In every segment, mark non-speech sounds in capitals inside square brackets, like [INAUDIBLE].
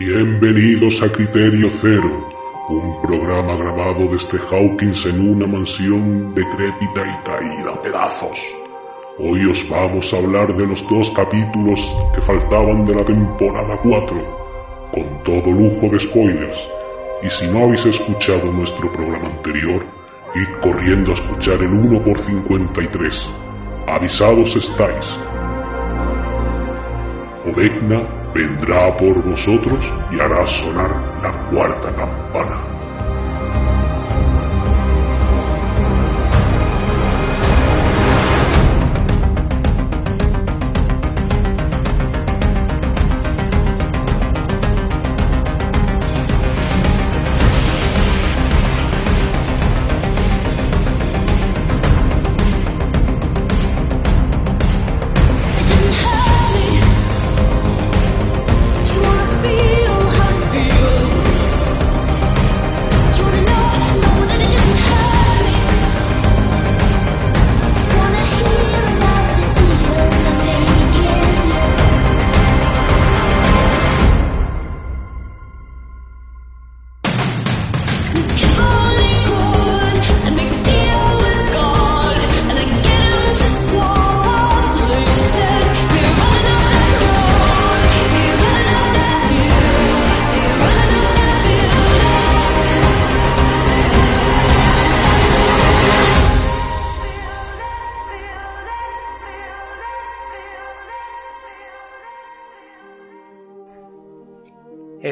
Bienvenidos a Criterio Cero, un programa grabado desde Hawkins en una mansión decrépita y caída a pedazos. Hoy os vamos a hablar de los dos capítulos que faltaban de la temporada 4, con todo lujo de spoilers. Y si no habéis escuchado nuestro programa anterior, id corriendo a escuchar el 1 por 53. Avisados estáis. Ovegna vendrá por vosotros y hará sonar la cuarta campana.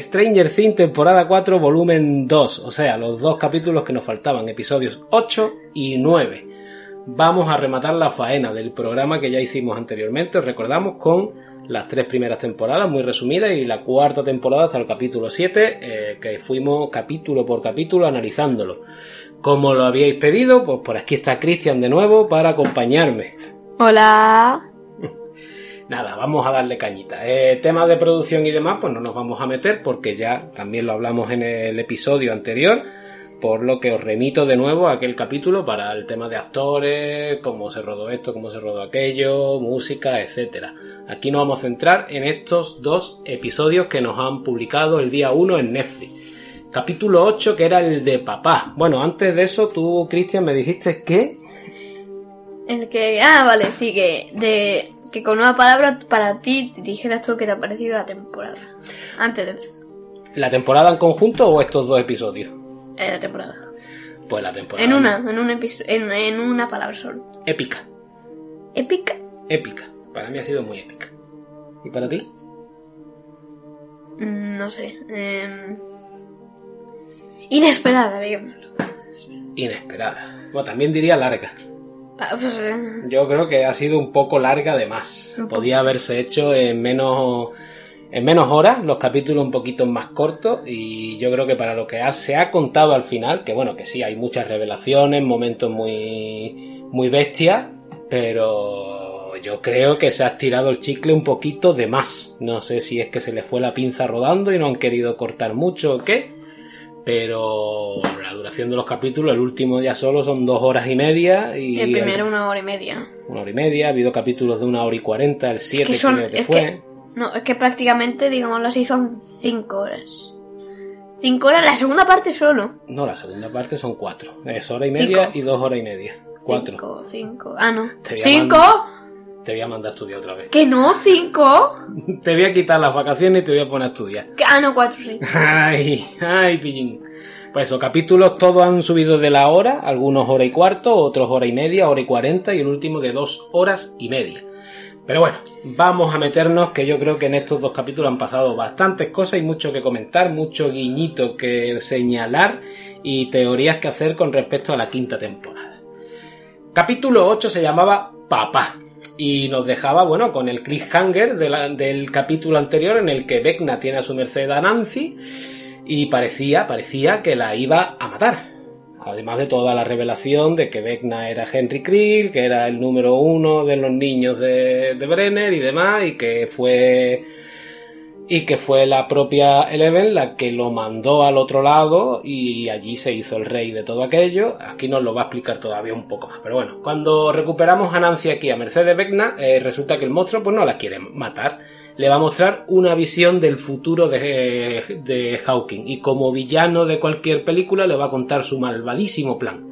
Stranger Things temporada 4 volumen 2, o sea, los dos capítulos que nos faltaban, episodios 8 y 9. Vamos a rematar la faena del programa que ya hicimos anteriormente, os recordamos, con las tres primeras temporadas muy resumidas y la cuarta temporada hasta el capítulo 7, eh, que fuimos capítulo por capítulo analizándolo. Como lo habíais pedido, pues por aquí está Cristian de nuevo para acompañarme. Hola. Nada, vamos a darle cañita. Eh, temas de producción y demás, pues no nos vamos a meter porque ya también lo hablamos en el episodio anterior, por lo que os remito de nuevo a aquel capítulo para el tema de actores, cómo se rodó esto, cómo se rodó aquello, música, etcétera. Aquí nos vamos a centrar en estos dos episodios que nos han publicado el día 1 en Netflix. Capítulo 8, que era el de papá. Bueno, antes de eso, tú, Cristian, me dijiste que... El que. Ah, vale, sí, que. De. Que con una palabra para ti dijeras tú que te ha parecido la temporada. Antes de ¿La temporada en conjunto o estos dos episodios? eh, la temporada. Pues la temporada. En una, en un en, en una palabra solo. Épica. Épica. Épica. Para mí ha sido muy épica. ¿Y para ti? Mm, No sé. em, Inesperada, digámoslo. Inesperada. Bueno, también diría larga. Yo creo que ha sido un poco larga de más. Podía haberse hecho en menos en menos horas, los capítulos un poquito más cortos y yo creo que para lo que ha- se ha contado al final, que bueno, que sí, hay muchas revelaciones, momentos muy muy bestias, pero yo creo que se ha estirado el chicle un poquito de más. No sé si es que se le fue la pinza rodando y no han querido cortar mucho o qué, pero la duración de los capítulos, el último ya solo son dos horas y media y el primero una hora y media. una hora y media, ha habido capítulos de una hora y cuarenta, el 7 Es que son. que Es fue. que, no, es que prácticamente, digámoslo así, son cinco horas. Cinco horas, la segunda parte solo. No, la segunda parte son cuatro. Es hora y media Cinco. y dos horas y media. Cuatro. Cinco, cinco. Ah, no. ¿Cinco? Te voy a mandar a estudiar otra vez. ¿Que no? ¿Cinco? [LAUGHS] Te voy a quitar las vacaciones y te voy a poner a estudiar. Ah, no, cuatro, sí. [LAUGHS] Ay, ay, pillín. Pues esos capítulos todos han subido de la hora, algunos hora y cuarto, otros hora y media, hora y cuarenta y el último de dos horas y media. Pero bueno, vamos a meternos que yo creo que en estos dos capítulos han pasado bastantes cosas y mucho que comentar, mucho guiñito que señalar y teorías que hacer con respecto a la quinta temporada. Capítulo 8 se llamaba Papá y nos dejaba, bueno, con el cliffhanger del capítulo anterior en el que Vecna tiene a su merced a Nancy y parecía, parecía que la iba a matar. Además de toda la revelación de que Vecna era Henry Creel, que era el número uno de los niños de, de Brenner y demás, y que fue y que fue la propia Eleven la que lo mandó al otro lado y allí se hizo el rey de todo aquello. Aquí nos lo va a explicar todavía un poco más. Pero bueno, cuando recuperamos a Nancy aquí a Mercedes Vecna, eh, resulta que el monstruo pues no la quiere matar. Le va a mostrar una visión del futuro de, de Hawking y como villano de cualquier película le va a contar su malvadísimo plan.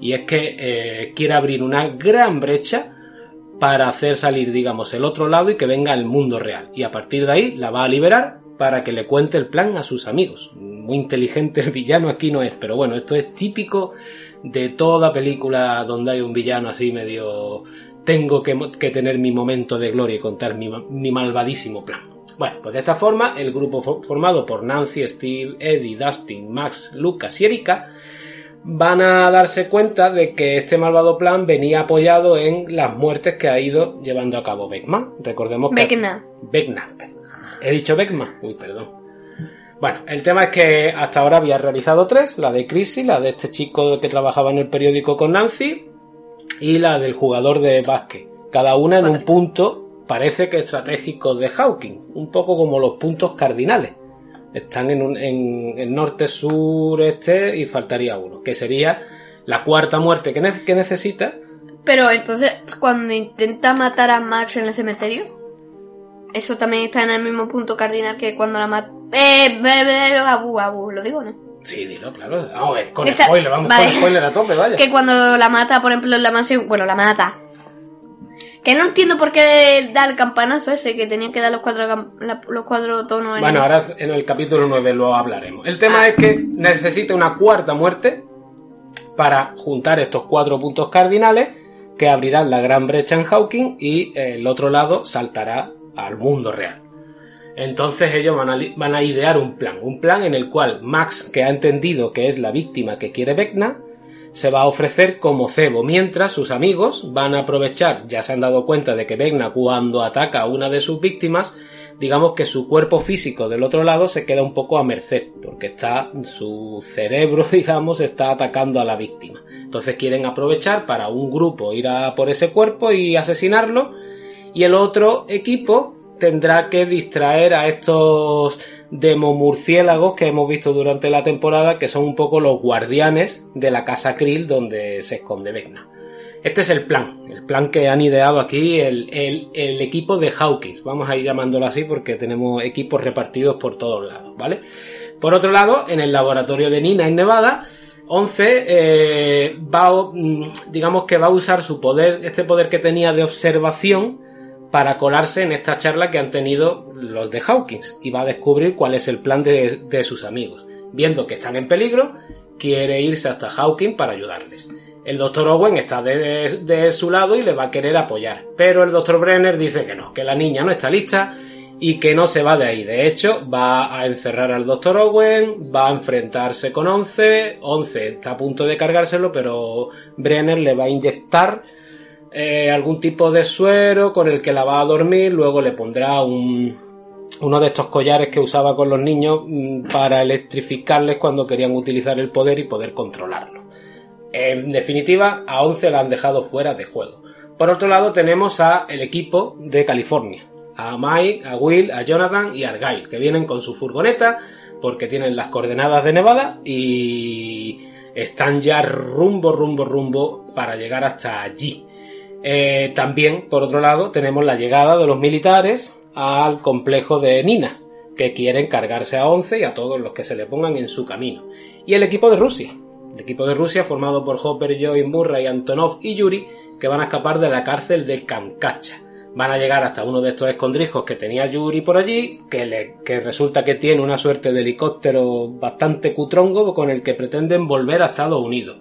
Y es que eh, quiere abrir una gran brecha para hacer salir, digamos, el otro lado y que venga el mundo real. Y a partir de ahí la va a liberar para que le cuente el plan a sus amigos. Muy inteligente el villano aquí no es, pero bueno, esto es típico de toda película donde hay un villano así medio... Tengo que, tener mi momento de gloria y contar mi, mi malvadísimo plan. Bueno, pues de esta forma, el grupo formado por Nancy, Steve, Eddie, Dustin, Max, Lucas y Erika van a darse cuenta de que este malvado plan venía apoyado en las muertes que ha ido llevando a cabo Beckman. Recordemos que... Beckman. Beckman. He dicho Beckman. Uy, perdón. Bueno, el tema es que hasta ahora había realizado tres, la de Chrissy, la de este chico que trabajaba en el periódico con Nancy y la del jugador de básquet. Cada una en un punto parece que estratégico de Hawking, un poco como los puntos cardinales están en, un, en, norte, sur, este y faltaría uno, que sería la cuarta muerte que, que necesita. Pero entonces, cuando intenta matar a Max en el cementerio, eso también está en el mismo punto cardinal que cuando la mata. Eh, abu, abu, lo digo, ¿no? Sí, dilo, claro. con spoiler, vamos con spoiler a tope, vaya. [LAUGHS] Que cuando la mata, por ejemplo, en la mansión, bueno, la mata, que no entiendo por qué da el campanazo ese, que tenía que dar los cuatro, los cuatro tonos. bueno, ahora en el capítulo 9 lo hablaremos. El tema ah. es que necesita una cuarta muerte para juntar estos cuatro puntos cardinales que abrirán la gran brecha en Hawking y el otro lado saltará al mundo real. Entonces ellos van a, van a idear un plan, un plan en el cual Max, que ha entendido que es la víctima que quiere Vecna, se va a ofrecer como cebo, mientras sus amigos van a aprovechar, ya se han dado cuenta de que Vecna cuando ataca a una de sus víctimas, digamos que su cuerpo físico del otro lado se queda un poco a merced, porque está, su cerebro, [LAUGHS] digamos, está atacando a la víctima. Entonces quieren aprovechar para un grupo ir a por ese cuerpo y asesinarlo, y el otro equipo tendrá que distraer a estos demomurciélagos que hemos visto durante la temporada, que son un poco los guardianes de la casa Krill donde se esconde Vecna. Este es el plan, el plan que han ideado aquí el, equipo de Hawkins. Vamos a ir llamándolo así porque tenemos equipos repartidos por todos lados, ¿vale? Por otro lado, en el laboratorio de Nina en Nevada, 11 eh, va, mm, digamos que va a usar su poder, este poder que tenía de observación, para colarse en esta charla que han tenido los de Hawkins y va a descubrir cuál es el plan de, sus amigos. Viendo que están en peligro, quiere irse hasta Hawkins para ayudarles. El doctor Owen está de, su lado y le va a querer apoyar, pero el doctor Brenner dice que no, que la niña no está lista y que no se va de ahí. De hecho, va a encerrar al doctor Owen, va a enfrentarse con Once, Once está a punto de cargárselo, pero Brenner le va a inyectar eh, algún tipo de suero con el que la va a dormir, luego le pondrá un, uno de estos collares que usaba con los niños mm, para electrificarles cuando querían utilizar el poder y poder controlarlo. En definitiva, a 11 la han dejado fuera de juego. Por otro lado, tenemos a el equipo de California, a Mike, a Will, a Jonathan y a Argyle, que vienen con su furgoneta porque tienen las coordenadas de Nevada y están ya rumbo, rumbo, rumbo para llegar hasta allí. Eh, también, por otro lado, tenemos la llegada de los militares al complejo de Nina, que quieren cargarse a Once y a todos los que se le pongan en su camino. Y el equipo de Rusia. El equipo de Rusia formado por Hopper, Joy, Murray, Antonov y Yuri, que van a escapar de la cárcel de Kamkacha. Van a llegar hasta uno de estos escondrijos que tenía Yuri por allí, que, que resulta que tiene una suerte de helicóptero bastante cutrongo con el que pretenden volver a Estados Unidos.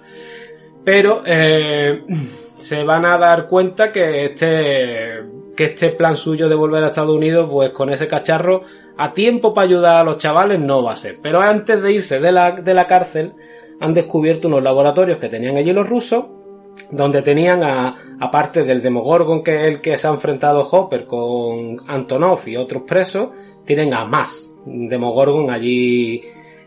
Pero eh, [CLEARS THROAT] se van a dar cuenta que este, que este plan suyo de volver a Estados Unidos, pues con ese cacharro, a tiempo para ayudar a los chavales no va a ser. Pero antes de irse de la, de la cárcel, han descubierto unos laboratorios que tenían allí los rusos, donde tenían a, aparte del Demogorgon que es el que se ha enfrentado Hopper con Antonov y otros presos, tienen a más Demogorgon allí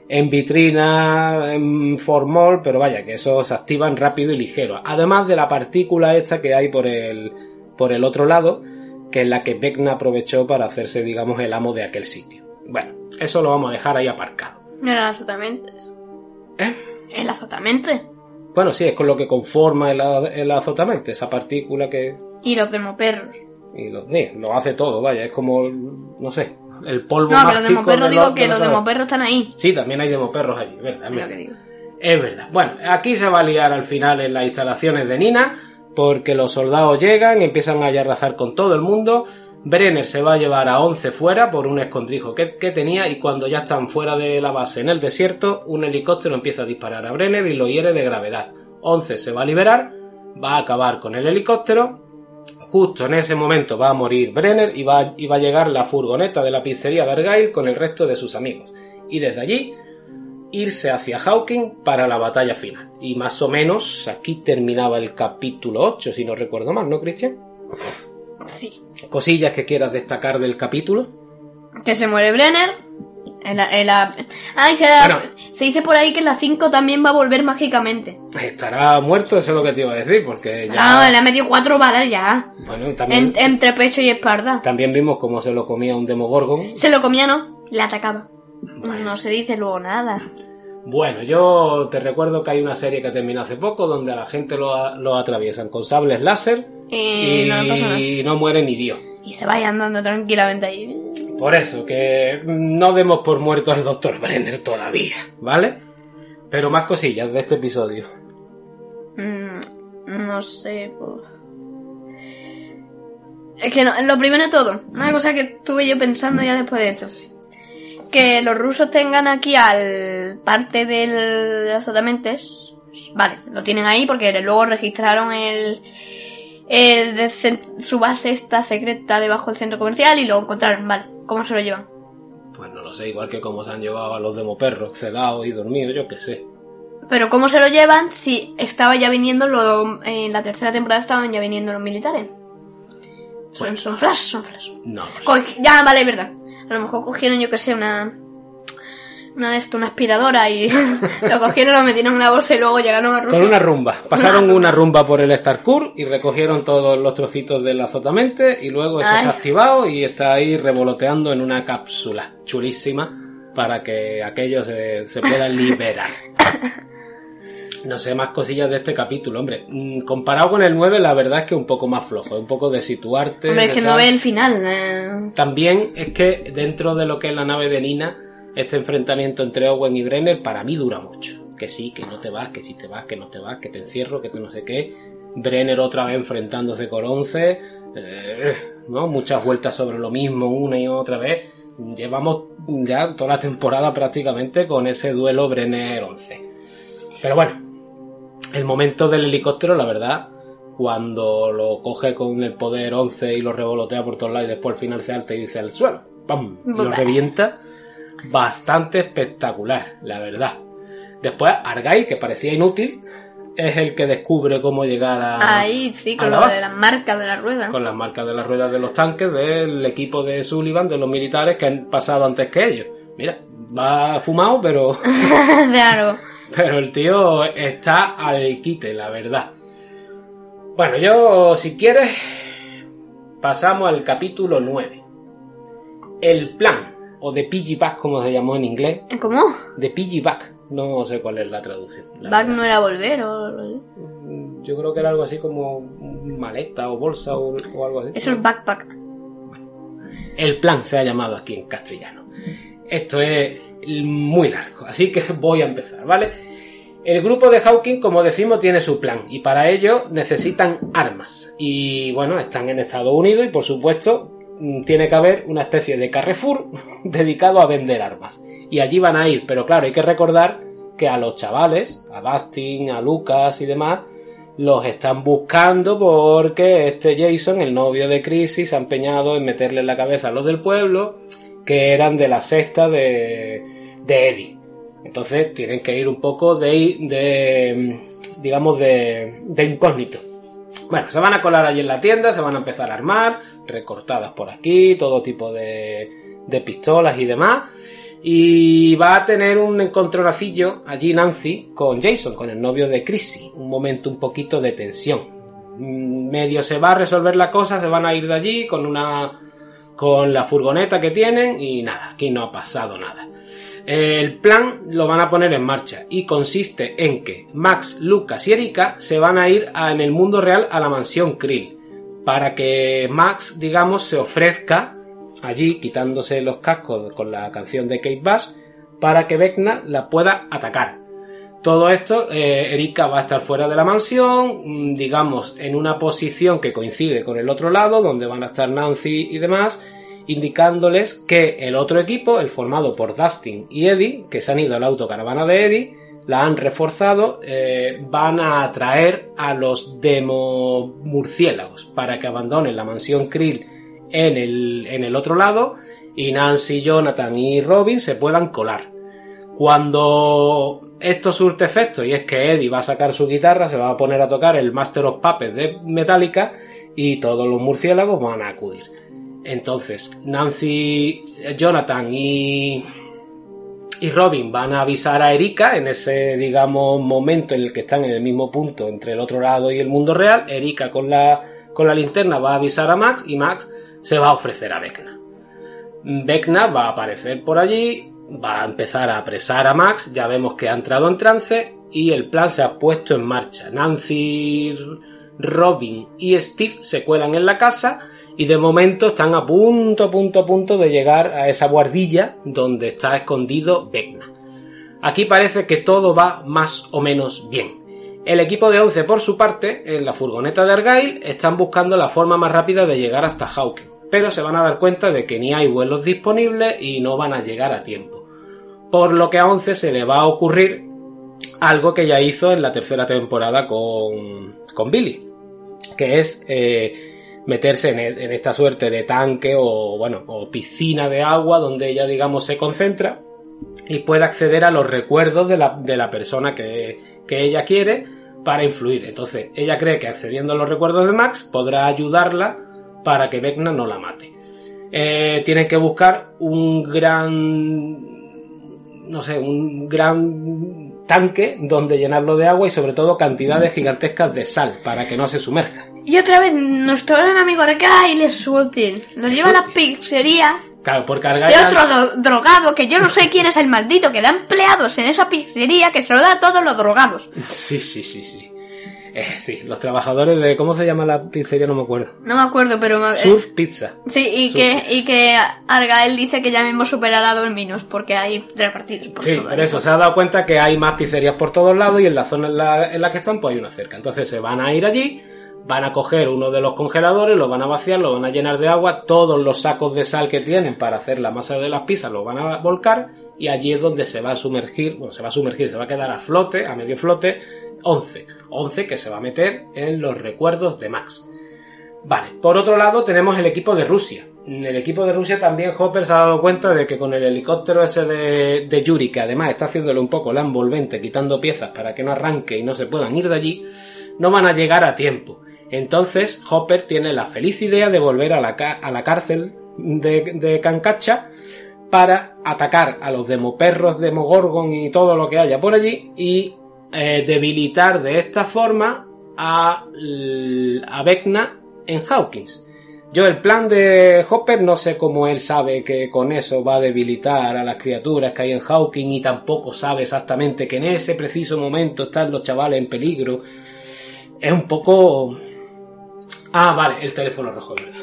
en vitrina, en formol, pero vaya, que esos se activan rápido y ligero. Además de la partícula esta que hay por el, por el otro lado, que es la que Vecna aprovechó para hacerse, digamos, el amo de aquel sitio. Bueno, eso lo vamos a dejar ahí aparcado. No eran azotamentes. ¿Eh? El azotamente. Bueno, sí, es con lo que conforma el, el azotamente, esa partícula que... Y los demoperros. Y lo, sí, lo hace todo, vaya, es como, no sé, el polvo No, que los demoperros de digo que de los los- demoperros están ahí. Sí, también hay demoperros allí, ¿verdad? Es que digo. Es verdad. Bueno, aquí se va a liar al final en las instalaciones de Nina, porque los soldados llegan, empiezan a yarrazar con todo el mundo. Brenner se va a llevar a 11 fuera por un escondrijo que, que tenía y cuando ya están fuera de la base en el desierto, un helicóptero empieza a disparar a Brenner y lo hiere de gravedad. 11 se va a liberar, va a acabar con el helicóptero. Justo en ese momento va a morir Brenner y va, y va a llegar la furgoneta de la pizzería de Argyle con el resto de sus amigos. Y desde allí irse hacia Hawking para la batalla final. Y más o menos aquí terminaba el capítulo 8, si no recuerdo mal, ¿no, Cristian? Sí. Cosillas que quieras destacar del capítulo. Que se muere Brenner. En la, en la- Ay, se, Bueno. Se dice por ahí que la 5 también va a volver mágicamente. Estará muerto, eso es lo que te iba a decir, porque Ah, ya... le ha metido cuatro balas ya. Bueno, también, En- entre pecho y espalda. también vimos cómo se lo comía un Demogorgon. Se lo comía, ¿no? Le atacaba. No se dice luego nada. Bueno, yo te recuerdo que hay una serie que terminó hace poco donde a la gente lo, lo atraviesan con sables láser Y, y no no muere ni Dios. Y se vaya andando tranquilamente ahí. Por eso, que no demos por muerto al doctor Brenner todavía, ¿vale? Pero más cosillas de este episodio. Mm, no sé, pues... Es que no, lo primero de todo, una cosa que estuve yo pensando ya después de esto. Que los rusos tengan aquí al parte del azotamentes. Vale, lo tienen ahí porque luego registraron el, el su base esta secreta debajo del centro comercial y lo encontraron, vale. ¿Cómo se lo llevan? Pues no lo sé, igual que como se han llevado a los demoperros, sedados y dormidos, yo qué sé. Pero ¿cómo se lo llevan si estaba ya viniendo lo, en la tercera temporada estaban ya viniendo los militares? Son, son flash, son flash. No lo sé. Ya, vale, es verdad. A lo mejor cogieron, yo que sé, una. Una de esto, una aspiradora y [LAUGHS] lo cogieron, lo metieron en una bolsa y luego llegaron a Rusia. Con una rumba. Pasaron [LAUGHS] una rumba por el Starcourt y recogieron todos los trocitos del azotamente y luego eso Ay. se ha activado y está ahí revoloteando en una cápsula chulísima para que aquellos se, se puedan [LAUGHS] liberar. No sé, más cosillas de este capítulo, hombre. Mm, Comparado con el 9, la verdad es que un poco más flojo, un poco de situarte. Hombre, es que no ve el final. eh. También es que dentro de lo que es la nave de Nina, este enfrentamiento entre Owen y Brenner para mí dura mucho. Que sí, que no te vas, que si te vas, que no te vas, que te encierro, que te no sé qué. Brenner otra vez enfrentándose con Once. eh, ¿no? Muchas vueltas sobre lo mismo una y otra vez. Llevamos ya toda la temporada prácticamente con ese duelo Brenner-11. Pero bueno, el momento del helicóptero, la verdad, cuando lo coge con el poder 11 y lo revolotea por todos lados y después al final se alta y dice al suelo, ¡pam! Y lo revienta, bastante espectacular, la verdad. Después Argyle, que parecía inútil, es el que descubre cómo llegar a... Ahí, sí, con la lo de las marcas de la rueda. Con las marcas de las ruedas de los tanques del equipo de Sullivan, de los militares que han pasado antes que ellos. Mira, va fumado, pero... [LAUGHS] [LAUGHS] claro. Pero el tío está al quite, la verdad. Bueno, yo, si quieres, pasamos al capítulo 9. El plan, o de Piggyback, como se llamó en inglés. ¿Cómo? De Piggyback, no sé cuál es la traducción. la Back verdad. no era volver o... Yo creo que era algo así como maleta o bolsa o, o algo así. Eso es backpack. El plan se ha llamado aquí en castellano. Esto es muy largo, así que [LAUGHS] voy a empezar, ¿vale? El grupo de Hawking, como decimos, tiene su plan y para ello necesitan armas. Y bueno, están en Estados Unidos y por supuesto mm, tiene que haber una especie de Carrefour [LAUGHS] dedicado a vender armas. Y allí van a ir, pero claro, hay que recordar que a los chavales, a Dustin, a Lucas y demás, los están buscando porque este Jason, el novio de Crisis, se ha empeñado en meterle en la cabeza a los del pueblo que eran de la sexta de, de Eddie. Entonces tienen que ir un poco de, de digamos, de, de incógnito. Bueno, se van a colar allí en la tienda, se van a empezar a armar, recortadas por aquí, todo tipo de, pistolas y demás. Y va a tener un encontronacillo allí Nancy con Jason, con el novio de Chrissy. Un momento un poquito de tensión. Mm, Medio se va a resolver la cosa, se van a ir de allí con una con la furgoneta que tienen y nada, aquí no ha pasado nada. El plan lo van a poner en marcha y consiste en que Max, Lucas y Erika se van a ir en el mundo real a la mansión Krill para que Max, digamos, se ofrezca allí quitándose los cascos con la canción de Kate Bass para que Vecna la pueda atacar. Todo esto, eh, Erika va a estar fuera de la mansión, mm, digamos, en una posición que coincide con el otro lado, donde van a estar Nancy y demás, indicándoles que el otro equipo, el formado por Dustin y Eddie, que se han ido a la autocaravana de Eddie, la han reforzado, eh, van a atraer a los demo murciélagos para que abandonen la mansión Krill en el, en el otro lado y Nancy, Jonathan y Robin se puedan colar. Cuando esto surte efecto y es que Eddie va a sacar su guitarra, se va a poner a tocar el Master of Puppets de Metallica y todos los murciélagos van a acudir. Entonces, Nancy, Jonathan y, y Robin van a avisar a Erika en ese, digamos, momento en el que están en el mismo punto entre el otro lado y el mundo real. Erika con la, con la linterna va a avisar a Max y Max se va a ofrecer a Vecna. Vecna va a aparecer por allí, va a empezar a apresar a Max, ya vemos que ha entrado en trance y el plan se ha puesto en marcha. Nancy, Robin y Steve se cuelan en la casa y de momento están a punto, a punto, a punto de llegar a esa guardilla donde está escondido Vecna. Aquí parece que todo va más o menos bien. El equipo de 11, por su parte, en la furgoneta de Argyle, están buscando la forma más rápida de llegar hasta Hawking, pero se van a dar cuenta de que ni hay vuelos disponibles y no van a llegar a tiempo. Por lo que a 11 se le va a ocurrir algo que ya hizo en la tercera temporada con, con Billy, que es eh, meterse en, en, esta suerte de tanque o, bueno, o piscina de agua donde ella, digamos, se concentra y puede acceder a los recuerdos de la, persona que, que ella quiere para influir. Entonces, ella cree que accediendo a los recuerdos de Max podrá ayudarla para que Vecna no la mate. Eh, tienen que buscar un gran no sé, un gran tanque donde llenarlo de agua y sobre todo cantidades gigantescas de sal para que no se sumerja. Y otra vez nuestro gran amigo Argyle les suelten. Los lleva a la pizzería. Claro, por De otro do- drogado, que yo no sé quién es el maldito que da empleados en esa pizzería que se lo da a todos los drogados. Sí, sí, sí, sí. Eh, sí, los trabajadores de. ¿Cómo se llama la pizzería? No me acuerdo. No me acuerdo, pero... me- Surf Pizza. Sí, y Surf que, Pizza. y que Argael dice que ya mismo superará a Dorminos porque hay tres partidos por Sí, todo por eso se ha dado cuenta que hay más pizzerías por todos lados y en la zona en la, en la que están, pues hay una cerca. Entonces se van a ir allí, van a coger uno de los congeladores, lo van a vaciar, lo van a llenar de agua, todos los sacos de sal que tienen para hacer la masa de las pizzas los van a volcar y allí es donde se va a sumergir, bueno, se va a sumergir, se va a quedar a flote, a medio flote, 11. 11 que se va a meter en los recuerdos de Max. Vale, por otro lado tenemos el equipo de Rusia. En el equipo de Rusia también Hopper se ha dado cuenta de que con el helicóptero ese de, de Yuri, que además está haciéndole un poco la envolvente, quitando piezas para que no arranque y no se puedan ir de allí, no van a llegar a tiempo. Entonces Hopper tiene la feliz idea de volver a la, a la cárcel de, de para atacar a los demoperros, demogorgon y todo lo que haya por allí y eh, debilitar de esta forma a, a Vecna en Hawkins. Yo el plan de Hopper no sé cómo él sabe que con eso va a debilitar a las criaturas que hay en Hawkins y tampoco sabe exactamente que en ese preciso momento están los chavales en peligro. Es un poco... Ah, vale, el teléfono rojo, es verdad.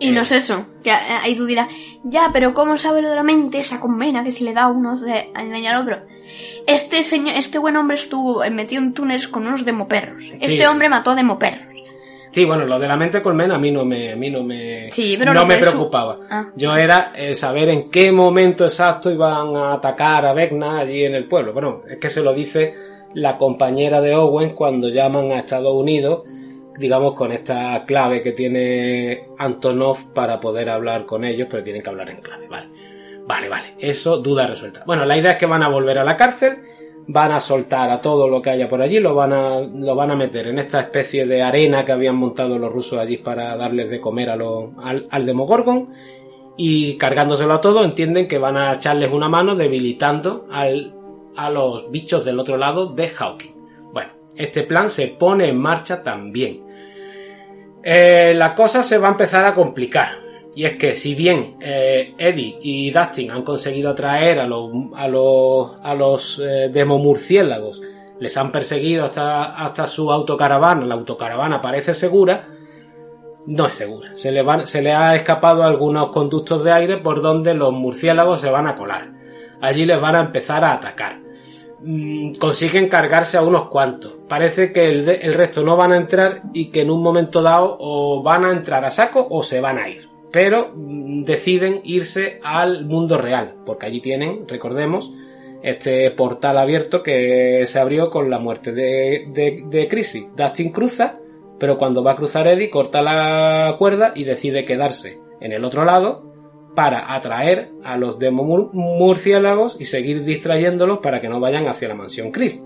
Y no es eso, que eh, ahí tú dirás, ya, pero ¿cómo sabe lo de la mente esa convena que si le da uno de engañar al otro? Este señor, este buen hombre estuvo eh, metido en túneles con unos demoperros. Este Sí. hombre mató a demoperros. Sí, bueno, lo de la mente colmena a mí no me, a mí no me, Sí, pero no me preocupaba. Ah. Yo era eh, saber en qué momento exacto iban a atacar a Vecna allí en el pueblo. Bueno, es que se lo dice la compañera de Owen cuando llaman a Estados Unidos, digamos con esta clave que tiene Antonov para poder hablar con ellos, pero tienen que hablar en clave, vale. Vale, vale, eso duda resuelta. Bueno, la idea es que van a volver a la cárcel, van a soltar a todo lo que haya por allí, lo van a, lo van a meter en esta especie de arena que habían montado los rusos allí para darles de comer a los, al, al Demogorgon, y cargándoselo a todo entienden que van a echarles una mano debilitando al, a los bichos del otro lado de Hawking. Bueno, este plan se pone en marcha también. Eh, la cosa se va a empezar a complicar. Y es que si bien eh, Eddie y Dustin han conseguido atraer a los, a los, a los eh, demomurciélagos, les han perseguido hasta, hasta su autocaravana, la autocaravana parece segura, no es segura. Se le, van, se le ha escapado algunos conductos de aire por donde los murciélagos se van a colar. Allí les van a empezar a atacar. Mm, consiguen cargarse a unos cuantos. Parece que el, resto no van a entrar y que en un momento dado o van a entrar a saco o se van a ir. Pero mm, deciden irse al mundo real, porque allí tienen, recordemos, este portal abierto que se abrió con la muerte de, de, de Chrissy. Dustin cruza, pero cuando va a cruzar Eddie corta la cuerda y decide quedarse en el otro lado para atraer a los demo murciélagos y seguir distrayéndolos para que no vayan hacia la mansión Krill.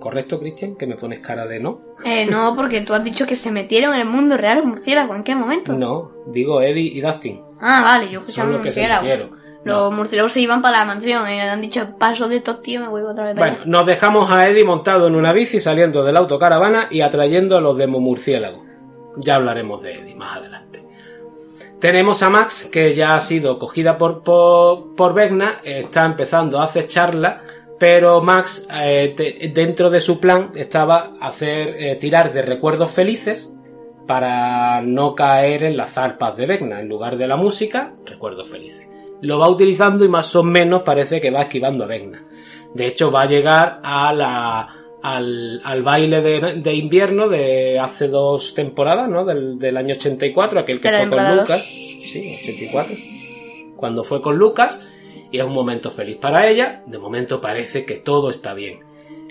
¿Correcto, Christian? Que me pones cara de no. Eh, no, porque tú has dicho que se metieron en el mundo real los murciélagos. ¿En qué momento? No, digo Eddie y Dustin. Ah, vale, yo que Son sean los que se murciélagos. metieron. Los murciélagos se iban para la mansión y han dicho, paso de estos tíos, me voy otra vez para Bueno, nos dejamos a Eddie montado en una bici saliendo de la autocaravana y atrayendo a los demomurciélagos. Ya hablaremos de Eddie más adelante. Tenemos a Max, que ya ha sido cogida por, por, por Vecna, está empezando a acecharla, pero Max, eh, dentro de su plan, estaba hacer eh, tirar de recuerdos felices para no caer en las zarpas de Vecna. En lugar de la música, recuerdos felices. Lo va utilizando y más o menos parece que va esquivando a Vecna. De hecho, va a llegar a la, al, al baile de, de invierno de hace dos temporadas, ¿no? Del, del año 84, aquel que fue con Lucas. Sí, 84. Cuando fue con Lucas. Y es un momento feliz para ella. De momento parece que todo está bien.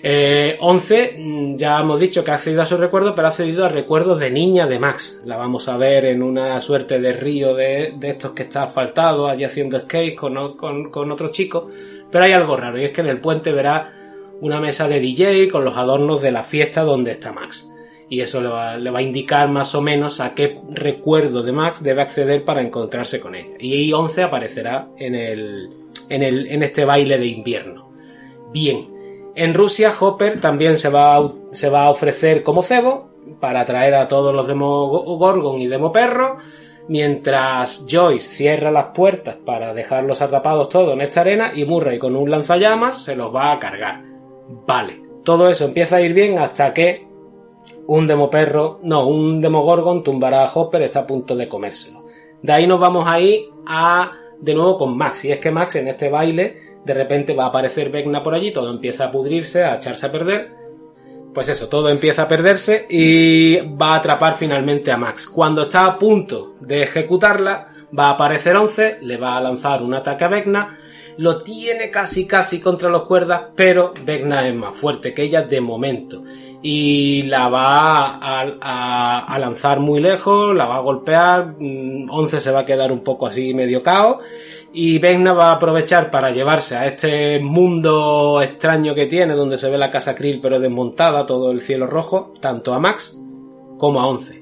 Eh, 11, mm, ya hemos dicho que ha accedido a su recuerdo, pero ha accedido a recuerdos de niña de Max. La vamos a ver en una suerte de río de, de estos que está asfaltado, allí haciendo skate con, con, con otro chico. Pero hay algo raro, y es que en el puente verá una mesa de DJ con los adornos de la fiesta donde está Max. Y eso le va, a indicar más o menos a qué recuerdo de Max debe acceder para encontrarse con ella. Y 11 aparecerá en, el, en, el, en este baile de invierno. Bien. En Rusia, Hopper también se va, a, se va a ofrecer como cebo para atraer a todos los Demogorgon y Demoperro, mientras Joyce cierra las puertas para dejarlos atrapados todos en esta arena y Murray con un lanzallamas se los va a cargar. Vale, todo eso empieza a ir bien hasta que un Demoperro, no, un Demogorgon tumbará a Hopper, está a punto de comérselo. De ahí nos vamos ahí a de nuevo con Max, y es que Max en este baile de repente va a aparecer Vecna por allí, todo empieza a pudrirse, a echarse a perder. Pues eso, todo empieza a perderse y va a atrapar finalmente a Max. Cuando está a punto de ejecutarla, va a aparecer 11, le va a lanzar un ataque a Vecna, lo tiene casi casi contra los cuerdas, pero Vecna es más fuerte que ella de momento. Y la va a, a- lanzar muy lejos, la va a golpear, mm, 11 se va a quedar un poco así medio cao y Vecna va a aprovechar para llevarse a este mundo extraño que tiene, donde se ve la casa Krill pero desmontada, todo el cielo rojo, tanto a Max como a Once.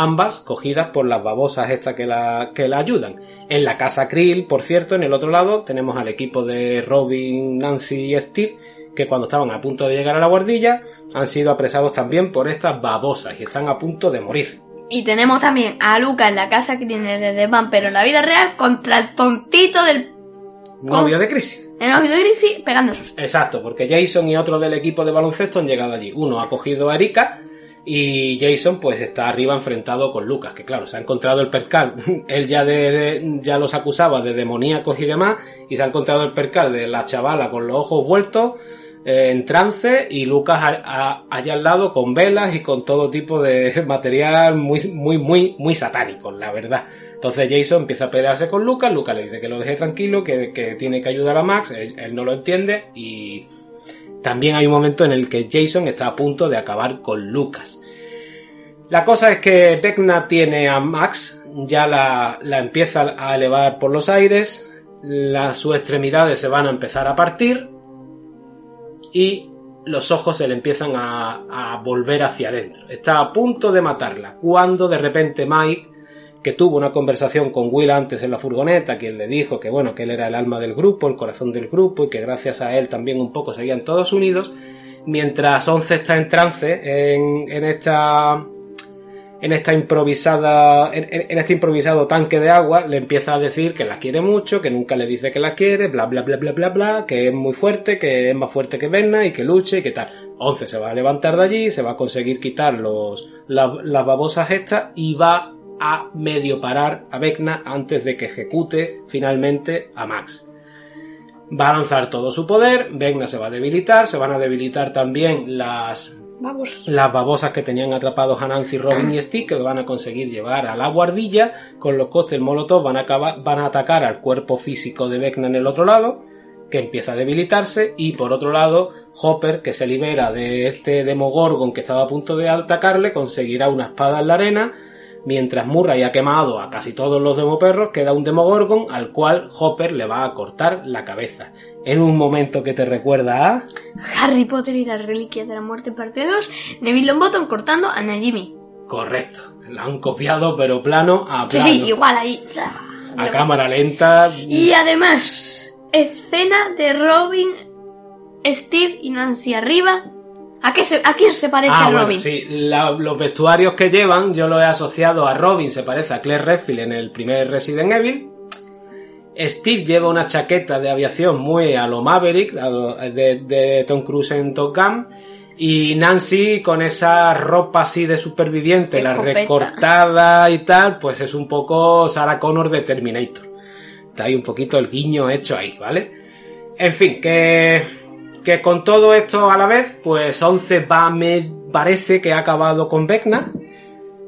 Ambas cogidas por las babosas estas que la, que la ayudan. En la casa Krill, por cierto, en el otro lado tenemos al equipo de Robin, Nancy y Steve, que cuando estaban a punto de llegar a la guardilla, han sido apresados también por estas babosas y están a punto de morir. Y tenemos también a Luca en la casa que tiene de Van, pero en la vida real, contra el tontito del Novio de Crisis. el novio de Grisi pegando sus. Exacto, porque Jason y otros del equipo de baloncesto han llegado allí. Uno ha cogido a Erika y Jason pues está arriba enfrentado con Lucas, que claro, se ha encontrado el percal. [LAUGHS] Él ya ya los acusaba de demoníacos y demás y se ha encontrado el percal de la chavala con los ojos vueltos eh, en trance y Lucas a- allá al lado con velas y con todo tipo de [LAUGHS] material muy muy muy muy satánico, la verdad. Entonces Jason empieza a pelearse con Lucas, Lucas le dice que lo deje tranquilo, que, que tiene que ayudar a Max, él no lo entiende y también hay un momento en el que Jason está a punto de acabar con Lucas. La cosa es que Vecna tiene a Max, ya la, la empieza a elevar por los aires, sus extremidades se van a empezar a partir y los ojos se le empiezan a, a volver hacia adentro. Está a punto de matarla cuando de repente Mike, que tuvo una conversación con Will antes en la furgoneta, quien le dijo que bueno, que él era el alma del grupo, el corazón del grupo y que gracias a él también un poco seguían todos unidos, mientras Once está en trance en, en esta en esta improvisada, en, este improvisado tanque de agua, le empieza a decir que la quiere mucho, que nunca le dice que la quiere, bla bla bla bla bla bla, que es muy fuerte, que es más fuerte que Vecna y que luche y que tal. Once se va a levantar de allí, se va a conseguir quitar los, la- las babosas estas y va a medio parar a Vecna antes de que ejecute finalmente a Max. Va a lanzar todo su poder, Vecna se va a debilitar, se van a debilitar también las Las babosas que tenían atrapados a Nancy, Robin y Stick, que van a conseguir llevar a la guardilla, con los costes Molotov van a, acabar- van a atacar al cuerpo físico de Vecna en el otro lado, que empieza a debilitarse, y por otro lado, Hopper, que se libera de este Demogorgon que estaba a punto de atacarle, conseguirá una espada en la arena, mientras Murray ha quemado a casi todos los demoperros, queda un Demogorgon al cual Hopper le va a cortar la cabeza. En un momento que te recuerda a... Harry Potter y las reliquias de la muerte parte 2. Neville Longbottom cortando a Najimi. Correcto. La han copiado, pero plano a Sí, plano. sí, igual ahí. A cámara lenta. Y además, escena de Robin, Steve y Nancy arriba. ¿A, qué se, a quién se parece Ah, a bueno, Robin? sí. La- los vestuarios que llevan, yo lo he asociado a Robin, se parece a Claire Redfield en el primer Resident Evil. Steve lleva una chaqueta de aviación muy a lo Maverick, a lo- de, de Tom Cruise en Top Gun. Y Nancy con esa ropa así de superviviente, la recortada y tal, pues es un poco Sarah Connor de Terminator. Está ahí un poquito el guiño hecho ahí, ¿vale? En fin, que, que con todo esto a la vez, pues 11 va, me parece que ha acabado con Vecna.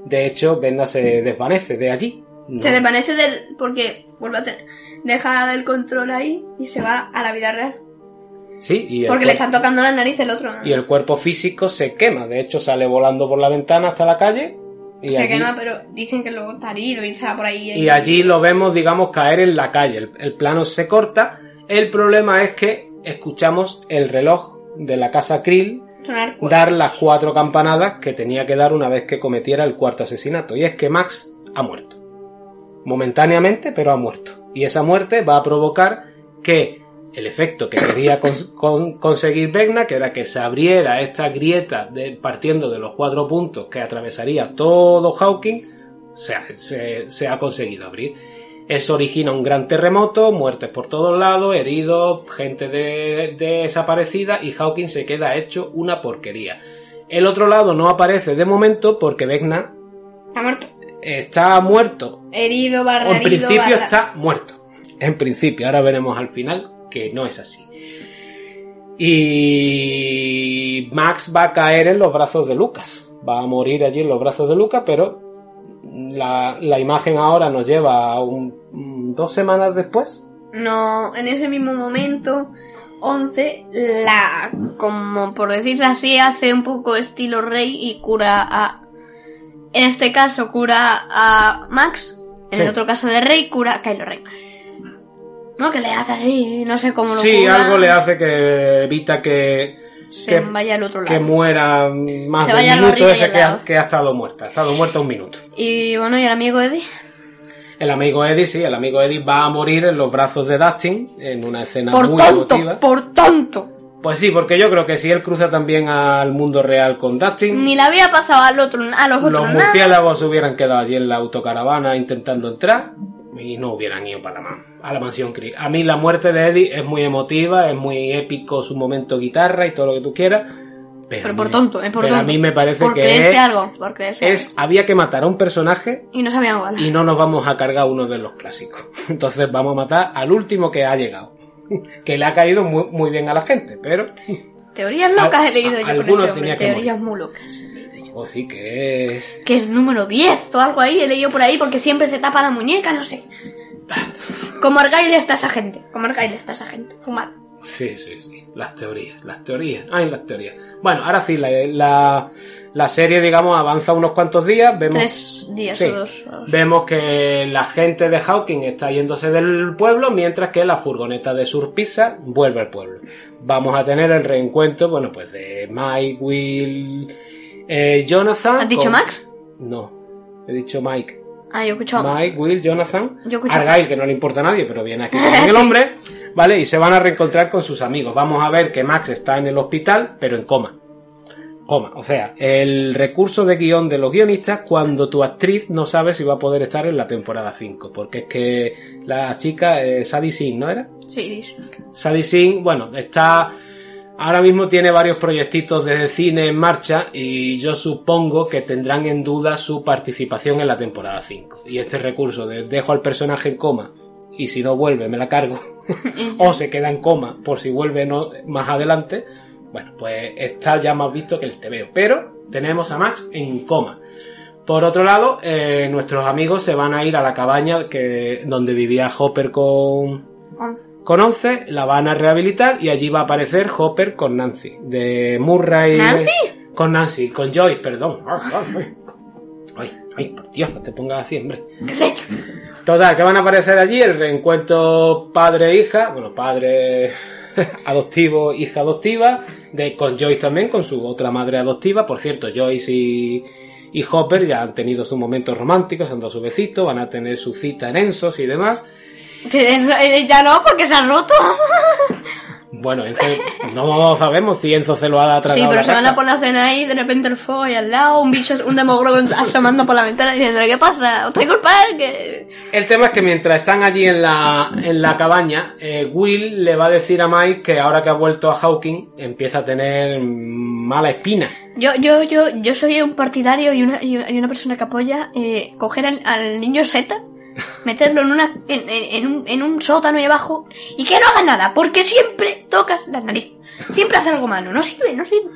De hecho, Vecna se desvanece de allí. ¿no? Se desvanece del. porque vuelve a tener. Deja el control ahí y se va a la vida real. Sí, y Porque le están tocando la nariz el otro. y el cuerpo físico se quema. De hecho, sale volando por la ventana hasta la calle. Y se allí, quema, pero dicen que luego está herido y está por ahí. y allí lo vemos, digamos, caer en la calle. El, el plano se corta. El problema es que escuchamos el reloj de la casa Krill dar las cuatro campanadas que tenía que dar una vez que cometiera el cuarto asesinato. Y es que Max ha muerto. Momentáneamente, pero ha muerto. Y esa muerte va a provocar que el efecto que quería cons- con- conseguir Vecna, que era que se abriera esta grieta de- partiendo de los cuatro puntos que atravesaría todo Hawking, se ha, se- se ha conseguido abrir. Eso origina un gran terremoto, muertes por todos lados, heridos, gente de- desaparecida y Hawking se queda hecho una porquería. El otro lado no aparece de momento porque Vecna Está muerto. está muerto. Herido, barra en principio barra- está muerto. En principio, ahora veremos al final que no es así. Y Max va a caer en los brazos de Lucas. Va a morir allí en los brazos de Lucas, pero la, la imagen ahora nos lleva a un- dos semanas después. No, en ese mismo momento, 11, la, como por decirlo así, hace un poco estilo rey y cura a... En este caso cura a Max, en Sí. el otro caso de rey cura a Kylo Ren. No, que le hace así, no sé cómo lo Sí, cura, algo le hace que evita que, se que, vaya al otro que lado. muera más Se de vaya un minuto ese que ha, lado. que ha estado muerta. Ha estado muerta un minuto. Y bueno, ¿y el amigo Eddie? El amigo Eddie, sí, el amigo Eddie va a morir en los brazos de Dustin en una escena Por muy tonto, emotiva. por tonto. Pues sí, porque yo creo que si él cruza también al mundo real con Dustin, Ni le había pasado al otro, a los otros los murciélagos se hubieran quedado allí en la autocaravana intentando entrar y no hubieran ido para la, a la mansión Kree. A mí la muerte de Eddie es muy emotiva, es muy épico su momento guitarra y todo lo que tú quieras. Pero, por mí- tonto, es por pero tonto. a mí me parece por que es, algo, por es- había que matar a un personaje. Y no igual. y no nos vamos a cargar uno de los clásicos. [LAUGHS] Entonces vamos a matar al último que ha llegado. [LAUGHS] Que le ha caído muy, muy bien a la gente, pero Teorías locas he leído a- yo con algunos ese hombre, Teorías muy locas pues sí que es... Que es número 10 o algo ahí, he leído por ahí porque siempre se tapa la muñeca, no sé. Como Argyle está esa gente. Como Argyle está esa gente. Fumar. Sí, sí, sí. Las teorías, las teorías. Ay, las teorías. Bueno, ahora sí, la, la, la serie, digamos, avanza unos cuantos días. Vemos, Tres días Sí. o dos. o dos. Vemos que la gente de Hawking está yéndose del pueblo, mientras que la furgoneta de Surpisa vuelve al pueblo. Vamos a tener el reencuentro, bueno, pues de Mike, Will, eh, Jonathan. ¿Has dicho con- Max? No, he dicho Mike. Ah, yo he escuchado. Mike, Will, Jonathan, Yo escucho- Argyle, que no le importa a nadie, pero viene aquí con [LAUGHS] el hombre, ¿vale? Y se van a reencontrar con sus amigos. Vamos a ver que Max está en el hospital, pero en coma. coma. O sea, el recurso de guion de los guionistas cuando tu actriz no sabe si va a poder estar en la temporada 5. Porque es que la chica, eh, Sadie Singh, ¿no era? Sí. Sadie Singh, bueno, está... Ahora mismo tiene varios proyectitos de cine en marcha y yo supongo que tendrán en duda su participación en la temporada 5. Y este recurso de dejo al personaje en coma y si no vuelve me la cargo [LAUGHS] o se queda en coma por si vuelve no, más adelante, bueno, pues está ya más visto que el TVO. Pero tenemos a Max en coma. Por otro lado, eh, nuestros amigos se van a ir a la cabaña que, donde vivía Hopper con, Once. Con 11, la van a rehabilitar y allí va a aparecer Hopper con Nancy. De Murray. ¿Nancy? Con Nancy, con Joyce, perdón. Ay, ay, por Dios, no te pongas así, hombre. ¿Qué sé? Total, que van a aparecer allí el reencuentro padre-hija, bueno, padre [LAUGHS] adoptivo, hija adoptiva, de, con Joyce también, con su otra madre adoptiva. Por cierto, Joyce y, y Hopper ya han tenido sus momentos románticos, han dado su besito, van a tener su cita en Ensos y demás. Que eso, eh, Ya no, porque se ha roto. Bueno, Enzo, no sabemos si Enzo se lo ha tragado Sí, pero la se van a por la cena ahí, de repente el fuego ahí al lado, un bicho, un demogorgon [LAUGHS] asomando por la ventana diciendo, ¿qué pasa? ¿Os traigo el pan? El tema es que mientras están allí en la, en la cabaña, eh, Will le va a decir a Mike que ahora que ha vuelto a Hawking empieza a tener mala espina. Yo, yo, yo, yo soy un partidario y una, y una persona que apoya eh, coger al, al niño Z, meterlo en una, en, un, en un sótano ahí abajo y que no haga nada, porque siempre tocas la nariz. Siempre hace algo malo, no sirve, no sirve.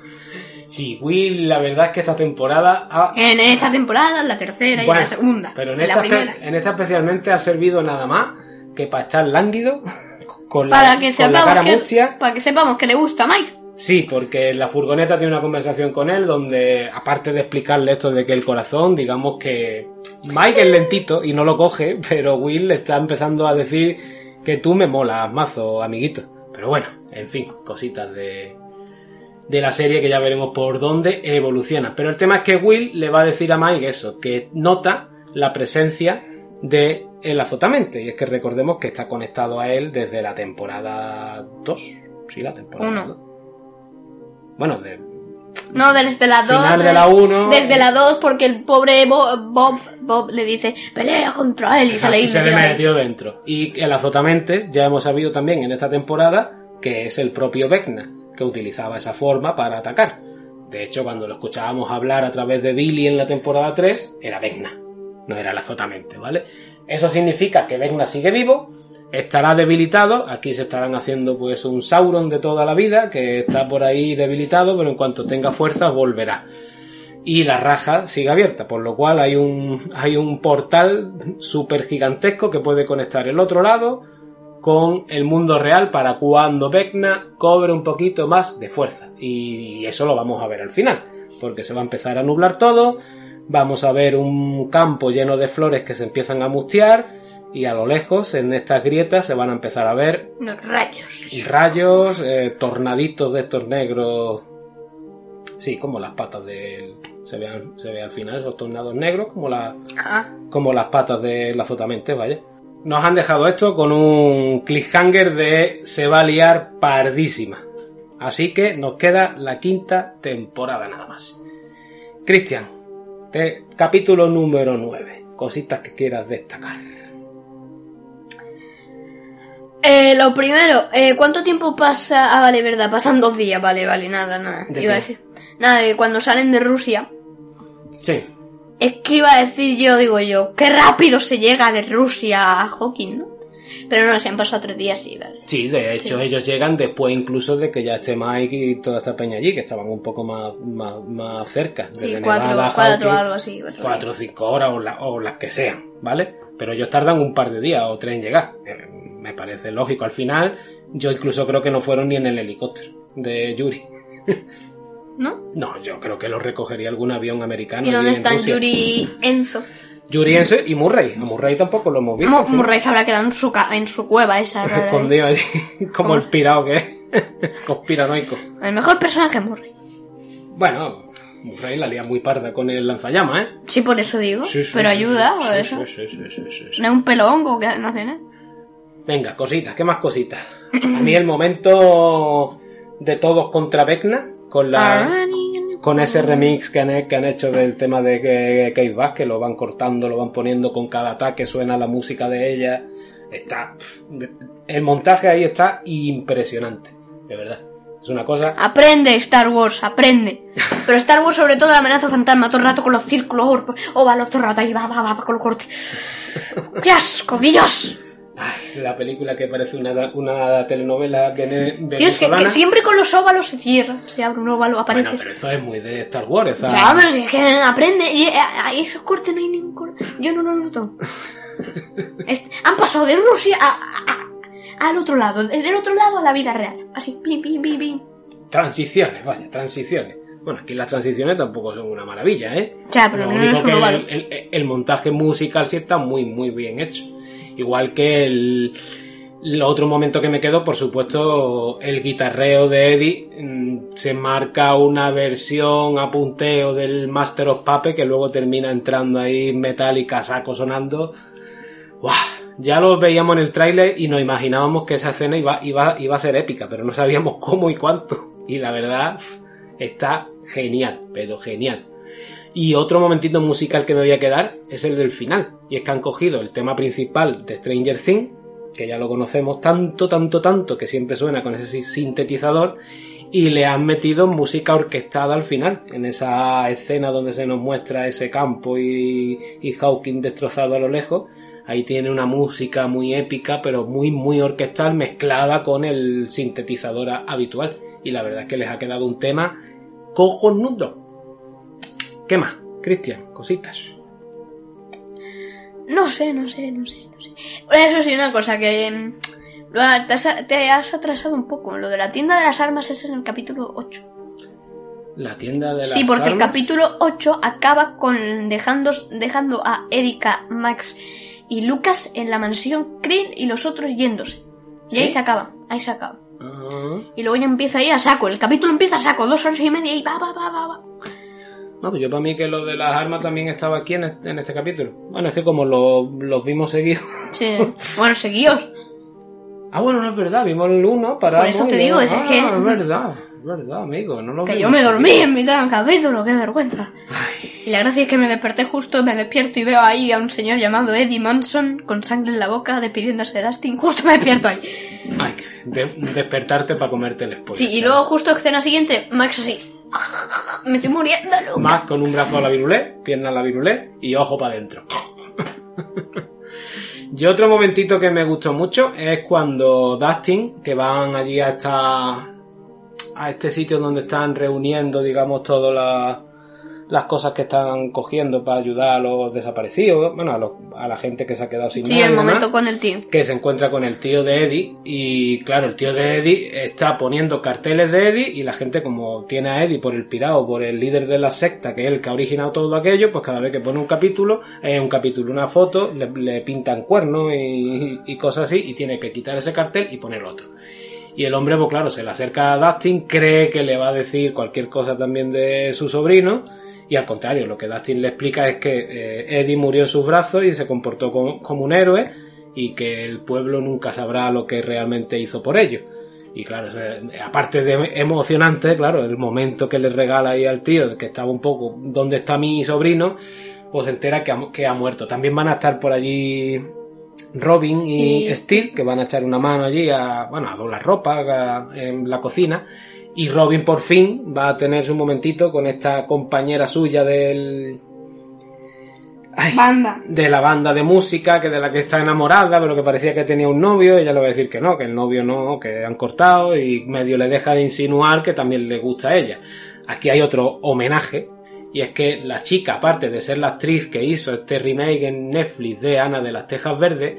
Sí, Will, la verdad es que esta temporada ha... En esta temporada, en la tercera y en la segunda. Pero en esta, la espe- primera. en esta especialmente ha servido nada más que para estar lánguido [LAUGHS] con Para la, que, con la cara sepamos que, mustia. para que sepamos que le gusta a Mike. Sí, porque la furgoneta tiene una conversación con él donde, aparte de explicarle esto de que el corazón, digamos que Mike es lentito y no lo coge, [LAUGHS] pero Will está empezando a decir que tú me molas, mazo, amiguito. Pero bueno, en fin, cositas de, de la serie que ya veremos por dónde evoluciona. Pero el tema es que Will le va a decir a Mike eso, que nota la presencia de el azotamente. Y es que recordemos que está conectado a él desde la temporada 2. Sí, la temporada 1. Bueno, de, No, desde la 2. Final de la uno. Desde la 2, porque el pobre Bob, Bob, Bob le dice, pelea contra él y se le y se ahí. metió dentro. Y el azotamentes ya hemos sabido también en esta temporada que es el propio Vecna que utilizaba esa forma para atacar. De hecho, cuando lo escuchábamos hablar a través de Billy en la temporada 3, era Vecna, no era el azotamente, ¿vale? Eso significa que Vecna sigue vivo, estará debilitado, aquí se estarán haciendo pues un Sauron de toda la vida, que está por ahí debilitado, pero en cuanto tenga fuerzas volverá. Y la raja sigue abierta, por lo cual hay un, hay un portal súper gigantesco que puede conectar el otro lado con el mundo real para cuando Vecna cobre un poquito más de fuerza. Y eso lo vamos a ver al final, porque se va a empezar a nublar todo, vamos a ver un campo lleno de flores que se empiezan a mustear y a lo lejos en estas grietas se van a empezar a ver Los rayos. rayos, eh, tornaditos de estos negros. Sí, como las patas del. Se ve, al- se ve al final esos tornados negros, como, la, Ah, como las patas del azotamente, vaya. Nos han dejado esto con un cliffhanger de se va a liar pardísima. Así que nos queda la quinta temporada nada más. Cristian, capítulo número 9. Cositas que quieras destacar. Eh, lo primero, eh, ¿cuánto tiempo pasa? Ah, vale, verdad, pasan dos días, vale, vale, nada, nada. ¿De Iba a decir. Nada, de cuando salen de Rusia. Sí, Es que iba a decir yo, digo yo, qué rápido se llega de Rusia a Hawking, ¿no? Pero no, se han pasado tres días, sí, vale. Sí, de hecho ellos llegan después incluso de que ya esté Mike y toda esta peña allí, que estaban un poco más, más, más cerca. Sí, desde cuatro, Nevada cuatro, Hawking, algo así. Cuatro o cinco horas o, la- o las que sean, ¿vale? Pero ellos tardan un par de días o tres en llegar. Me parece lógico. Al final, yo incluso creo que no fueron ni en el helicóptero de Yuri. [LAUGHS] ¿No? No, yo creo que lo recogería algún avión americano. ¿Y dónde en están. Yuri Enzo? Yuri Enzo y Murray. A Murray tampoco lo hemos visto. Mo-. Murray se habrá quedado en su, ca- en su cueva esa rara. Escondido allí, [LAUGHS] como el pirado que es. [LAUGHS] Conspiranoico. El mejor personaje es Murray. Bueno, Murray la lía muy parda con el lanzallamas, ¿eh? Sí, por eso digo. Sí, sí, pero sí, ayuda, sí, por eso. No es un pelongo que no hace nada. Venga, cositas, ¿qué más cositas? A mí el momento de todos contra Vecna, con la, con ese remix que han, que han hecho del tema de que Kate Bass, que lo van cortando, lo van poniendo con cada ataque, suena la música de ella. Está. El montaje ahí está impresionante, de verdad. Es una cosa. Aprende Star Wars, aprende. Pero Star Wars sobre todo la amenaza fantasma, todo el rato con los círculos, óvalos, todo el rato ahí va, va, va, con los cortes. [LAUGHS] ¡Qué asco, Dios! Ay, la película que parece una, una telenovela vene- Tío, es que, venezolana. que siempre con los óvalos se cierra. Se abre un óvalo, aparece. Bueno, pero eso es muy de Star Wars. esa- Ya, pero si es que aprende. Y eh, ahí esos cortes no hay ningún corte. Yo no lo noto. [LAUGHS] Es- han pasado de Rusia a, al otro lado. Del otro lado a la vida real. Así, pim, pim, pim, pim. Transiciones, vaya, transiciones. Bueno, aquí las transiciones tampoco son una maravilla, ¿eh? Ya, pero Lo no único es un que el- el montaje musical sí está muy, muy bien hecho. Igual que el, otro momento que me quedó, por supuesto, el guitarreo de Eddie mm, se marca una versión a punteo del Master of Puppets que luego termina entrando ahí metálica, saco sonando. ¡Guau! Ya lo veíamos en el tráiler y nos imaginábamos que esa escena iba, iba, iba a ser épica, pero no sabíamos [LAUGHS] cómo y cuánto. Y la verdad, está genial, pero genial. Y otro momentito musical que me voy a quedar es el del final. Y es que han cogido el tema principal de Stranger Things, que ya lo conocemos tanto, tanto, tanto, que siempre suena con ese sintetizador, y le han metido música orquestada al final, en esa escena donde se nos muestra ese campo y, y Hawking destrozado a lo lejos. Ahí tiene una música muy épica, pero muy, muy orquestal, mezclada con el sintetizador habitual. Y la verdad es que les ha quedado un tema cojonudo. ¿Qué más? Cristian, cositas. No sé, no sé, no sé, no sé. Eso sí, una cosa que... mm, te has, te has atrasado un poco. Lo de la tienda de las armas es en el capítulo 8. La tienda de las Sí, porque el armas. capítulo 8 acaba con dejando, dejando a Erika, Max y Lucas en la mansión Kryn y los otros yéndose. Y ¿Sí? ahí se acaba, ahí se acaba. Ah, Y luego ya empieza ahí a saco. El capítulo empieza a saco, dos horas y media y va, va, va, va, va. No, pues yo para mí que lo de las armas también estaba aquí en este, en este capítulo. Bueno, es que como lo- los vimos seguidos. Sí. [LAUGHS] bueno, seguíos. Ah, bueno, no es verdad, vimos el uno para. Por eso te digo, es ah, que- es verdad, es verdad, amigo. No lo Que yo me dormí seguidos. en mitad del capítulo, qué vergüenza. Y la gracia es que me desperté justo, me despierto y veo ahí a un señor llamado Eddie Manson con sangre en la boca despidiéndose de Dustin. Justo me despierto ahí. Ay, que de- despertarte para comerte el spoiler. Sí, y luego justo escena siguiente, Max así. Me estoy muriendo. Más con un brazo a la virulé, pierna a la virulé y ojo para adentro. [LAUGHS] y otro momentito que me gustó mucho es cuando Dustin, que van allí a esta, a este sitio donde están reuniendo, digamos, todas las, las cosas que están cogiendo para ayudar a los desaparecidos, bueno, a, los- a la gente que se ha quedado sin Sí, nada el demás momento con el tío. que se encuentra con el tío de Eddie y claro, el tío de Eddie está poniendo carteles de Eddie y la gente como tiene a Eddie por el pirado, por el líder de la secta, que es el que ha originado todo aquello, pues cada vez que pone un capítulo, es un capítulo, una foto, le, le pintan cuernos y, y cosas así y tiene que quitar ese cartel y poner otro. Y el hombre, pues claro, se le acerca a Dustin, cree que le va a decir cualquier cosa también de su sobrino, y al contrario, lo que Dustin le explica es que eh, Eddie murió en sus brazos y se comportó como, como un héroe, y que el pueblo nunca sabrá lo que realmente hizo por ello. Y claro, eh, aparte de emocionante, claro, el momento que le regala ahí al tío, que estaba un poco, ¿dónde está mi sobrino? Pues se entera que ha, que ha muerto. También van a estar por allí Robin y Y- Steve, que van a echar una mano allí a, bueno, a doblar ropa a- en la cocina. Y Robin por fin va a tener su momentito con esta compañera suya del... Ay, Banda. de la banda de música, que de la que está enamorada, pero que parecía que tenía un novio, ella le va a decir que no, que el novio no, que han cortado, y medio le deja de insinuar que también le gusta a ella. Aquí hay otro homenaje, y es que la chica, aparte de ser la actriz que hizo este remake en Netflix de Ana de las Tejas Verdes,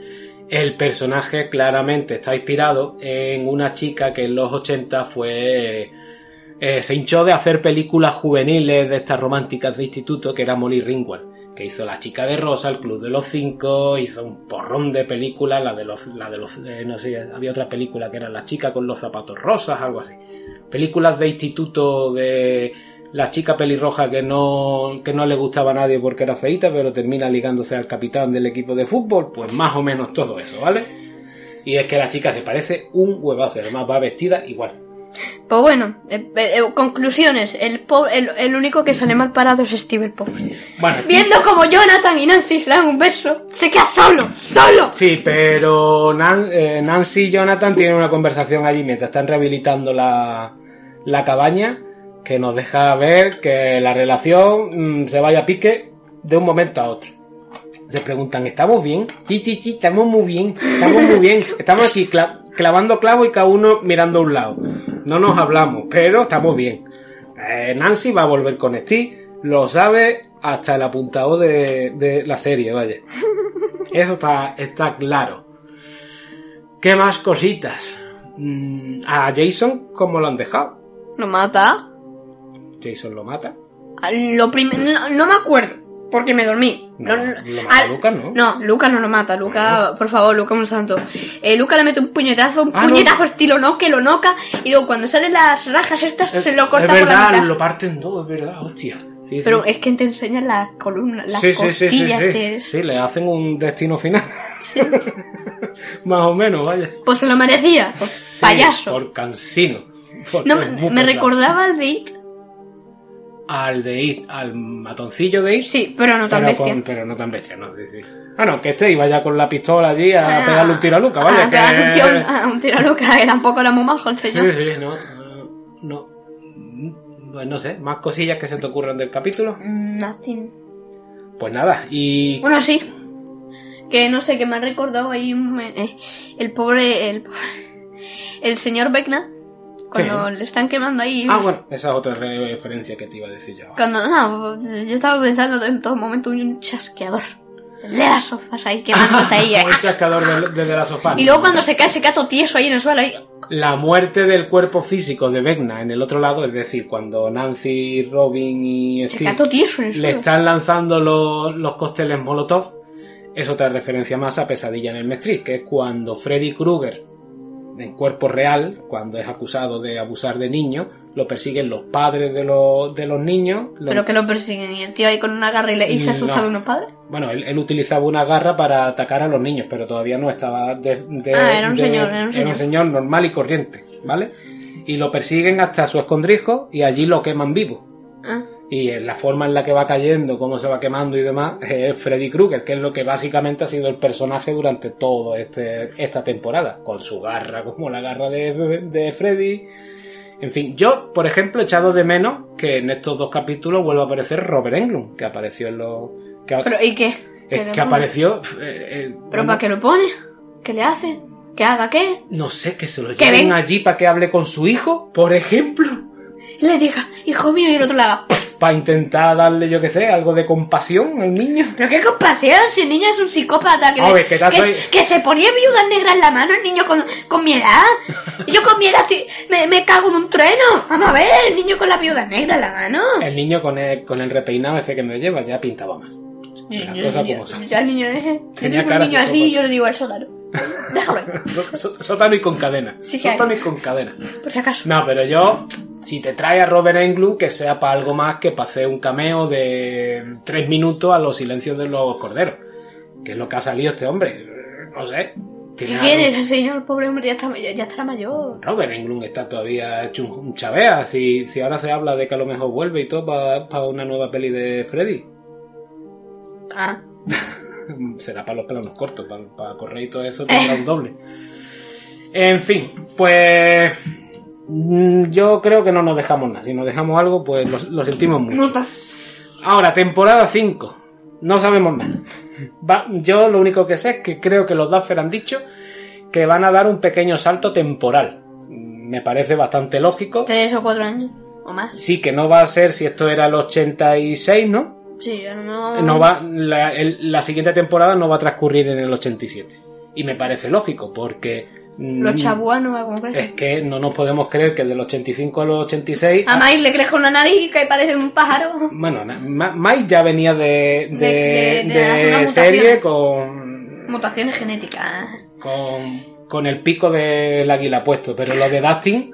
el personaje claramente está inspirado en una chica que en los 80 fue eh, se hinchó de hacer películas juveniles de estas románticas de instituto que era Molly Ringwald que hizo La chica de rosa, El club de los cinco, hizo un porrón de películas, la de los, la de los, eh, no sé, había otra película que era La chica con los zapatos rosas, algo así. Películas de instituto de la chica pelirroja que no, que no le gustaba a nadie porque era feita, pero termina ligándose al capitán del equipo de fútbol, pues más o menos todo eso, ¿vale? Y es que la chica se parece un huevazo, además va vestida igual. Pues bueno, eh, eh, eh, conclusiones. El, po- el, el único que sale mal parado es Steve, el pobre. Bueno, Viendo como Jonathan y Nancy se dan un beso, se queda solo, solo. Sí, pero Nan- eh, Nancy y Jonathan tienen una conversación allí mientras están rehabilitando la, la cabaña que nos deja ver que la relación mm, se vaya a pique de un momento a otro. Se preguntan, ¿estamos bien? Sí, sí, sí, estamos muy bien, estamos muy bien. [LAUGHS] Estamos aquí cla- clavando clavos y cada uno mirando a un lado. No nos hablamos, pero estamos bien. Eh, Nancy va a volver con Steve, lo sabe hasta el apuntado de, de la serie, vaya. [LAUGHS] Eso está, está claro. ¿Qué más cositas? Mm, A Jason, ¿cómo lo han dejado? Lo mata. Jason lo mata. A Lo no, no me acuerdo, porque me dormí. No, No, lo mata al- Lucas, ¿no? No, Lucas no lo mata. Lucas, por favor, Lucas un santo. Eh, Lucas le mete un puñetazo, un Ah, puñetazo estilo no, que lo noca, y luego cuando salen las rajas estas se lo corta es por la mitad. lo parten en dos, es verdad, hostia. Sí, Pero sí. es que te enseñan las columnas, las sí, sí, sí, sí, costillas sí. de- Sí, le hacen un destino final. [LAUGHS] Más o menos, vaya. Pues se lo merecía, pues, payaso. Por cansino. No, me, pesado. recordaba al de It, Al de al matoncillo de It. sí, pero no tan pero, bestia. con- pero no tan bestia, no. Sí, sí. Bueno, que este iba ya con la pistola allí a Ah, pegarle un tiro a Luca, vaya. a pegarle que... un, tío- a un tiro a Lucas, que tampoco era muy majo el Sí, señor. sí, no. no, no. Pues no sé, más cosillas que se te ocurran del capítulo. Mm, Nothing. Pues nada, y. Bueno, sí. Que no sé, que me ha recordado ahí un- eh, el pobre, el pobre, el señor Beckna, cuando Sí. le están quemando ahí. Ah, bueno, esa es otra referencia que te iba a decir yo. Cuando, no, yo estaba pensando en todo momento un chasqueador. De las sofás ahí quemándose ahí. [LAUGHS] El chascador del- desde la sofá. Y luego cuando se cae, se queda todo tieso ahí en el suelo. Ahí. La muerte del cuerpo físico de Vecna en el otro lado, es decir, cuando Nancy, Robin y Steve queda todo tieso en el le están lanzando los, los cócteles Molotov, es otra referencia más a Pesadilla en el Street, que es cuando Freddy Krueger, en cuerpo real, cuando es acusado de abusar de niños, lo persiguen los padres de los, de los niños. Pero que lo persiguen y el tío ahí con una garra y, le, y se asusta No. de unos padres. Bueno, él, él utilizaba una garra para atacar a los niños, pero todavía no estaba de, de- Ah, era un de- señor, era un señor. normal y corriente, ¿vale? Y lo persiguen hasta su escondrijo y allí lo queman vivo. Y en la forma en la que va cayendo, cómo se va quemando y demás, es Freddy Krueger, que es lo que básicamente ha sido el personaje durante toda este, esta temporada, con su garra como la garra de, de Freddy. En fin, yo, por ejemplo, he echado de menos que en estos dos capítulos vuelva a aparecer Robert Englund, que apareció en los... Que, Pero, ¿y qué? es ¿Qué le que apareció... eh, eh, ¿Pero para qué lo pone? ¿Qué le hace? ¿Que haga qué? No sé, que se lo lleven ven- allí para que hable con su hijo, por ejemplo. Le diga, hijo mío, y el otro le haga. Para intentar darle, yo qué sé, algo de compasión al niño. Pero qué compasión, si el niño es un psicópata que, que que, que se ponía viudas negras en la mano el niño con, con mi edad. Y yo con mi edad estoy- me, me cago en un treno. Vamos a ver, el niño con la viuda negra en la mano. El niño con el, con el repeinado ese que me lleva ya pintaba mal. Las cosas como son. yo al niño ese, Tenía un niño así y yo le digo al sótano. Déjalo [LAUGHS] sótano y con cadena. Sí, sótano y con cadena. por si acaso. No, pero yo, si te trae a Robert Englund, que sea para algo más que para hacer un cameo de tres minutos a los silencios de los corderos. Que es lo que ha salido este hombre. No sé. ¿Qué Tiene quieres? algo- El señor pobre hombre ya, está, ya, ya estará mayor. Robert Englund está todavía hecho un, chavea. Si, si ahora se habla de que a lo mejor vuelve y todo para una nueva peli de Freddy. Ah. [LAUGHS] Será para los planos cortos, para, para correr y todo eso tendrá [LAUGHS] un doble. En fin, pues yo creo que no nos dejamos nada. Si nos dejamos algo, pues lo, lo sentimos mucho. Notas. Ahora, temporada 5. No sabemos nada. Va- yo lo único que sé es que creo que los Duffer han dicho que van a dar un pequeño salto temporal. Mm, Me parece bastante lógico. Tres o cuatro años. O más. Sí, que no va a ser si esto era el 86, ¿no? Sí, yo no... no va la, el- la siguiente temporada no va a transcurrir en el 87 y me parece lógico porque mm, Los chabuanos, como es crecen. que no nos podemos creer que del 85 al 86 A Mike le crece una nariz que parece un pájaro. bueno Ma- Mike ya venía de, de, serie con, Mutaciones genéticas. con con el pico del águila puesto pero lo de Dustin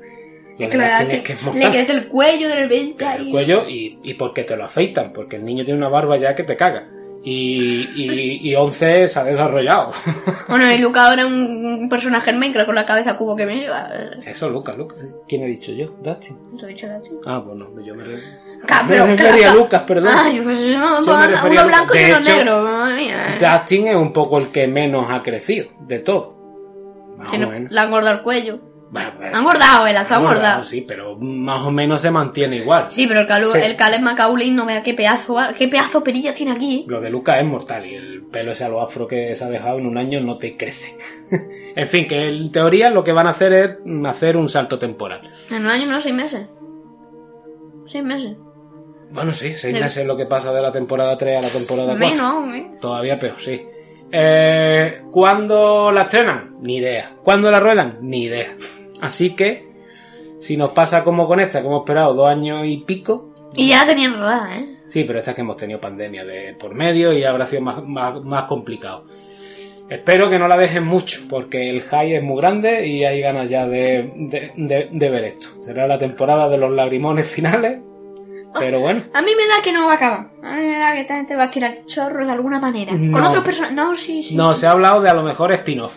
lo de Claro, Dustin que es que es le crece el cuello de repente el ahí. cuello y, y porque te lo afeitan, porque el niño tiene una barba ya que te caga. Y, y, y 11 se ha desarrollado. [LAUGHS] Bueno, y Luca ahora es un personaje Minecraft con la cabeza cubo que me lleva. Eso, Lucas, Lucas. ¿Quién he dicho yo? Dustin. ¿Te he dicho de ti? Ah, bueno, yo me, re... Ca- me pero refería a claro. Lucas, perdón. Ah, yo pues no, Yo me refería a uno blanco y uno hecho, negro. Madre mía. Dustin es un poco el que menos ha crecido de todo. Más o no, menos. le han engordado el cuello. Bueno, Ha engordado, él, está ha engordado, engordado. Sí, pero más o menos se mantiene igual. Sí, pero el, Calu, Sí. el Caleb Macaulay no vea qué pedazo, qué pedazo perilla tiene aquí. Lo de Lucas es mortal y el pelo ese a lo afro que se ha dejado en un año no te crece. [LAUGHS] en fin, que en teoría lo que van a hacer es hacer un salto temporal. En un año no, seis meses. Seis meses. Bueno, sí, seis meses es lo que pasa de la temporada 3 a la temporada 4. Menos, ¿eh? Todavía peor, sí. Eh, ¿Cuándo la estrenan? Ni idea. ¿Cuándo la ruedan? Ni idea. Así que, si nos pasa como con esta, que hemos esperado dos años y pico, Y ya la tenían rodada, ¿eh? Sí, pero esta es que hemos tenido pandemia de por medio y habrá sido más, más, más complicado. Espero que no la dejen mucho, porque el high es muy grande y hay ganas ya de, de, de- de ver esto. Será la temporada de los lagrimones finales, pero bueno. A mí me da que no va a acabar. A mí me da que esta gente va a tirar chorros de alguna manera. Con No. otros personajes. No, sí, sí. No, sí. se ha hablado de a lo mejor spin-off.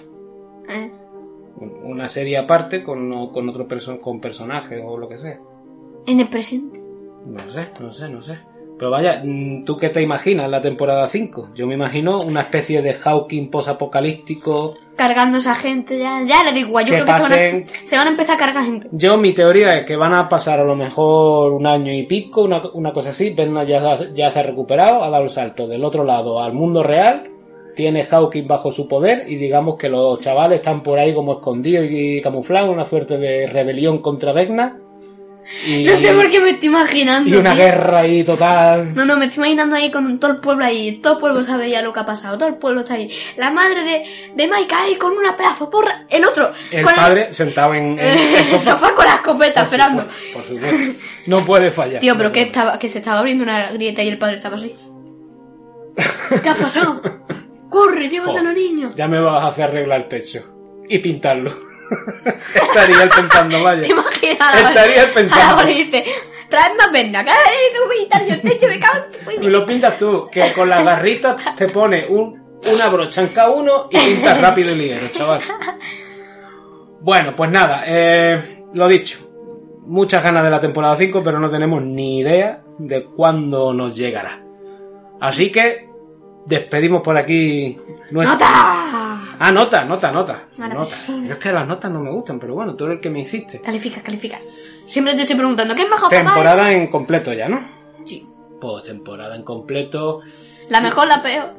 Eh. Una serie aparte con, con otro perso con personaje o lo que sea. En el presente. No sé, no sé, no sé. Pero vaya, mm, ¿tú qué te imaginas la temporada 5? Yo me imagino una especie de Hawking posapocalíptico Cargando a esa gente, ya, ya le digo. Yo Que creo que se van, pasen- a, se van a empezar a cargar gente. Yo, mi teoría es que van a pasar a lo mejor un año y pico, una, una cosa así. Berna ya, ya se ha recuperado, ha dado el salto del otro lado al mundo real. Tiene Hawking bajo su poder y digamos que los chavales están por ahí como escondidos y camuflados, una suerte de rebelión contra Vecna. Y, No sé por qué me estoy imaginando. y una tío. guerra ahí total. No, no, me estoy imaginando ahí con todo el pueblo ahí. Todo el pueblo sabe ya lo que ha pasado. Todo el pueblo está ahí. La madre de, de Mike ahí con una pedazo porra. El otro. El padre sentado en, en el, el [LAUGHS] sofá. sofá con la escopeta Por esperando. supuesto, por supuesto. No puede fallar. Tío, pero No que, estaba, que se estaba abriendo una grieta y el padre estaba así. ¿Qué ha pasado? [LAUGHS] Corre, llévate a los niños. Ya me vas a hacer arreglar el techo y pintarlo. [LAUGHS] Estaría él pensando, vaya. ¿Te imaginas? Estaría él pensando. Ahora dice, traed más vez que voy a quitar yo el techo, me cago en tu Y lo pintas tú, que con las garritas te pone un, una brocha en cada uno y pintas rápido y ligero, chaval. Bueno, pues nada, eh, lo dicho. Muchas ganas de la temporada 5, pero no tenemos ni idea de cuándo nos llegará. Así que despedimos por aquí nuestra... ¡Nota! Ah, nota, nota, nota. Nota. Yo es que las notas no me gustan, pero bueno, tú eres el que me hiciste. Califica, califica. Siempre te estoy preguntando, ¿qué es mejor papá? Temporada en completo ya, ¿no? Sí. Pues temporada en completo. La mejor, la peor.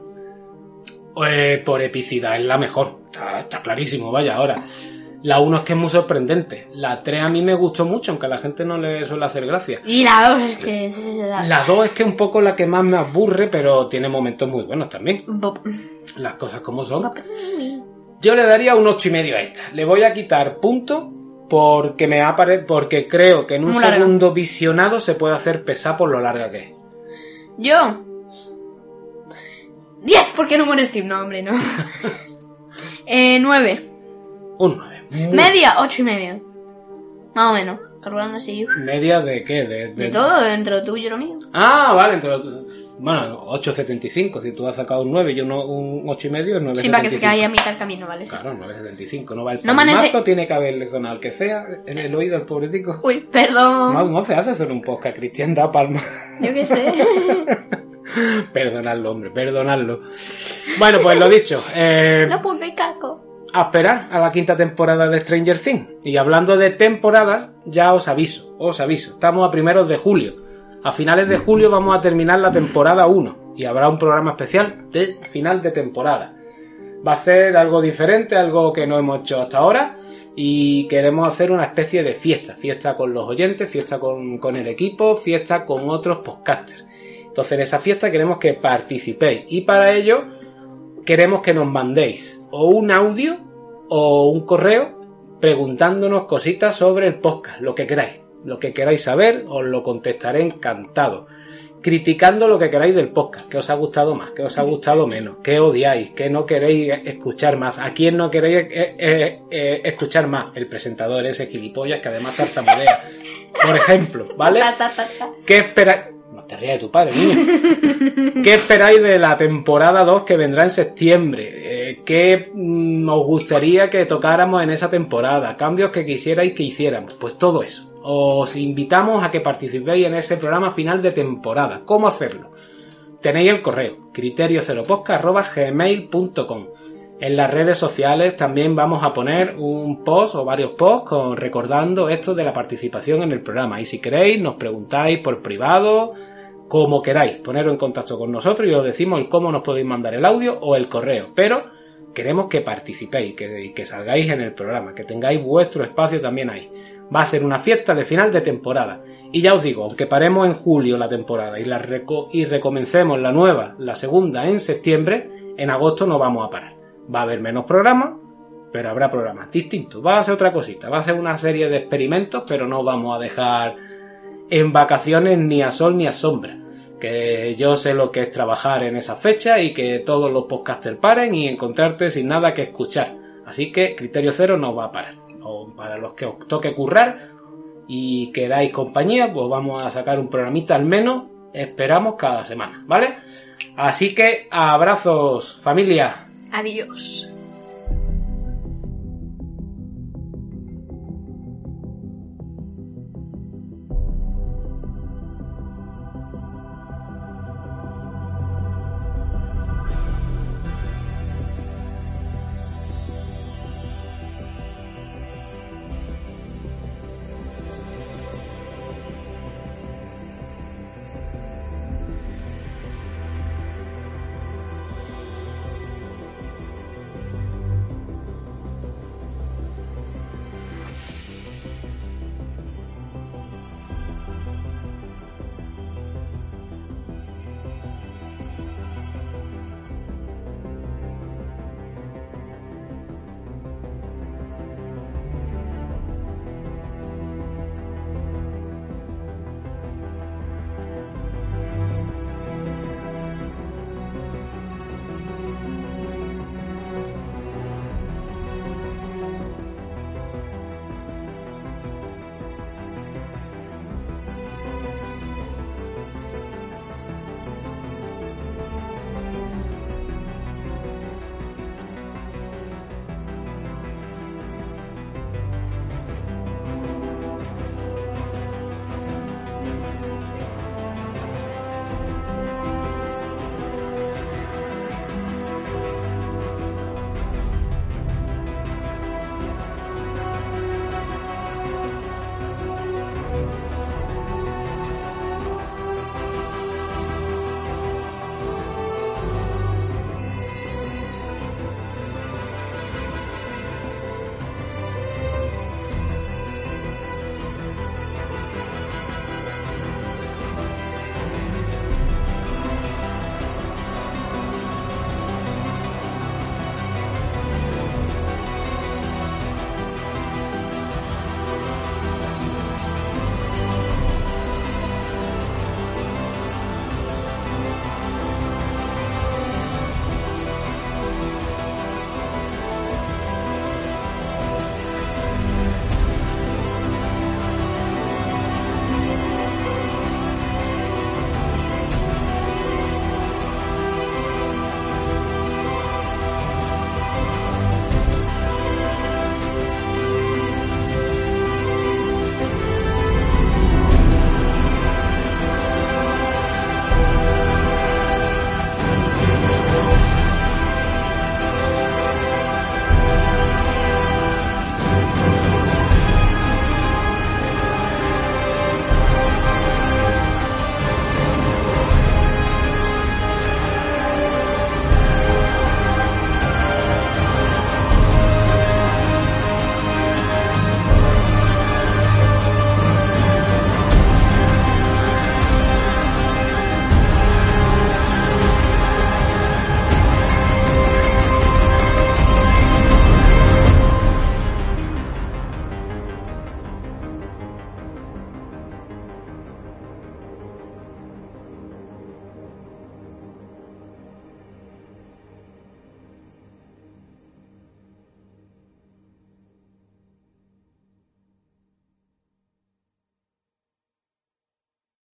Eh, por epicidad es la mejor. Está, está clarísimo, vaya, ahora. La 1 es que es muy sorprendente. La 3 a mí me gustó mucho, aunque a la gente no le suele hacer gracia. Y la dos es que... La 2 es que es un poco la que más me aburre, pero tiene momentos muy buenos también. Bob. Las cosas como son. Bob. Yo le daría un 8 y medio a esta. Le voy a quitar punto porque me apare porque creo que en un Muy larga. segundo visionado se puede hacer pesar por lo larga que es. Yo. 10, porque no muere Steve. No, hombre, no. [LAUGHS] eh, 9. Un 9. Media, 8 y medio. Más o menos. Calculando así. ¿Media de qué? De, De todo, dentro de tuyo y lo mío. Ah, vale, entre los- bueno, 8.75. Si tú has sacado un 9 y yo uno- un 8 y medio, es 9.75. Sí, para que se caiga a mitad del camino, ¿vale? Sí. Claro, 9.75. No va el No ense- tiene que haberle sonado al que sea en el oído al pobretico. Uy, perdón. No, no se hace hacer un podcast, Cristian da palma. Yo qué sé. [LAUGHS] perdonadlo, hombre, perdonadlo. Bueno, pues lo dicho. Eh, no pongáis caco. A esperar a la quinta temporada de Stranger Things. Y hablando de temporadas, ya os aviso, os aviso. Estamos a primeros de julio. A finales de julio vamos a terminar la temporada 1 y habrá un programa especial de final de temporada. Va a ser algo diferente, algo que no hemos hecho hasta ahora y queremos hacer una especie de fiesta. Fiesta con los oyentes, fiesta con, con el equipo, fiesta con otros podcasters. Entonces en esa fiesta queremos que participéis y para ello queremos que nos mandéis o un audio o un correo preguntándonos cositas sobre el podcast, lo que queráis, lo que queráis saber, os lo contestaré encantado. Criticando lo que queráis del podcast, que os ha gustado más, que os ha gustado menos, que odiáis, que no queréis escuchar más, a quién no queréis eh, eh, eh, escuchar más, el presentador ese gilipollas que además tartamudea, por ejemplo, ¿vale? ¿Qué esperáis? No, te ríes de tu padre, niño. [LAUGHS] ¿Qué esperáis de la temporada 2 que vendrá en septiembre? ¿Qué mm, os gustaría que tocáramos en esa temporada? ¿Cambios que quisierais que hiciéramos? Pues todo eso. Os invitamos a que participéis en ese programa final de temporada. ¿Cómo hacerlo? Tenéis el correo criterioceropodcast.gmail.com en las redes sociales también vamos a poner un post o varios posts recordando esto de la participación en el programa. Y si queréis, nos preguntáis por privado, como queráis, poneros en contacto con nosotros y os decimos el cómo nos podéis mandar el audio o el correo. Pero queremos que participéis, que, que salgáis en el programa, que tengáis vuestro espacio también ahí. Va a ser una fiesta de final de temporada. Y ya os digo, aunque paremos en julio la temporada y, la y recomencemos la nueva, la segunda en septiembre, en agosto no vamos a parar Va a haber menos programas, pero habrá programas distintos. Va a ser otra cosita, va a ser una serie de experimentos, pero no vamos a dejar en vacaciones ni a sol ni a sombra. Que yo sé lo que es trabajar en esa fecha y que todos los podcasters paren y encontrarte sin nada que escuchar. Así que criterio cero no va a parar. O para los que os toque currar y queráis compañía, pues vamos a sacar un programita al menos, esperamos cada semana, ¿vale? Así que abrazos familia. Adiós.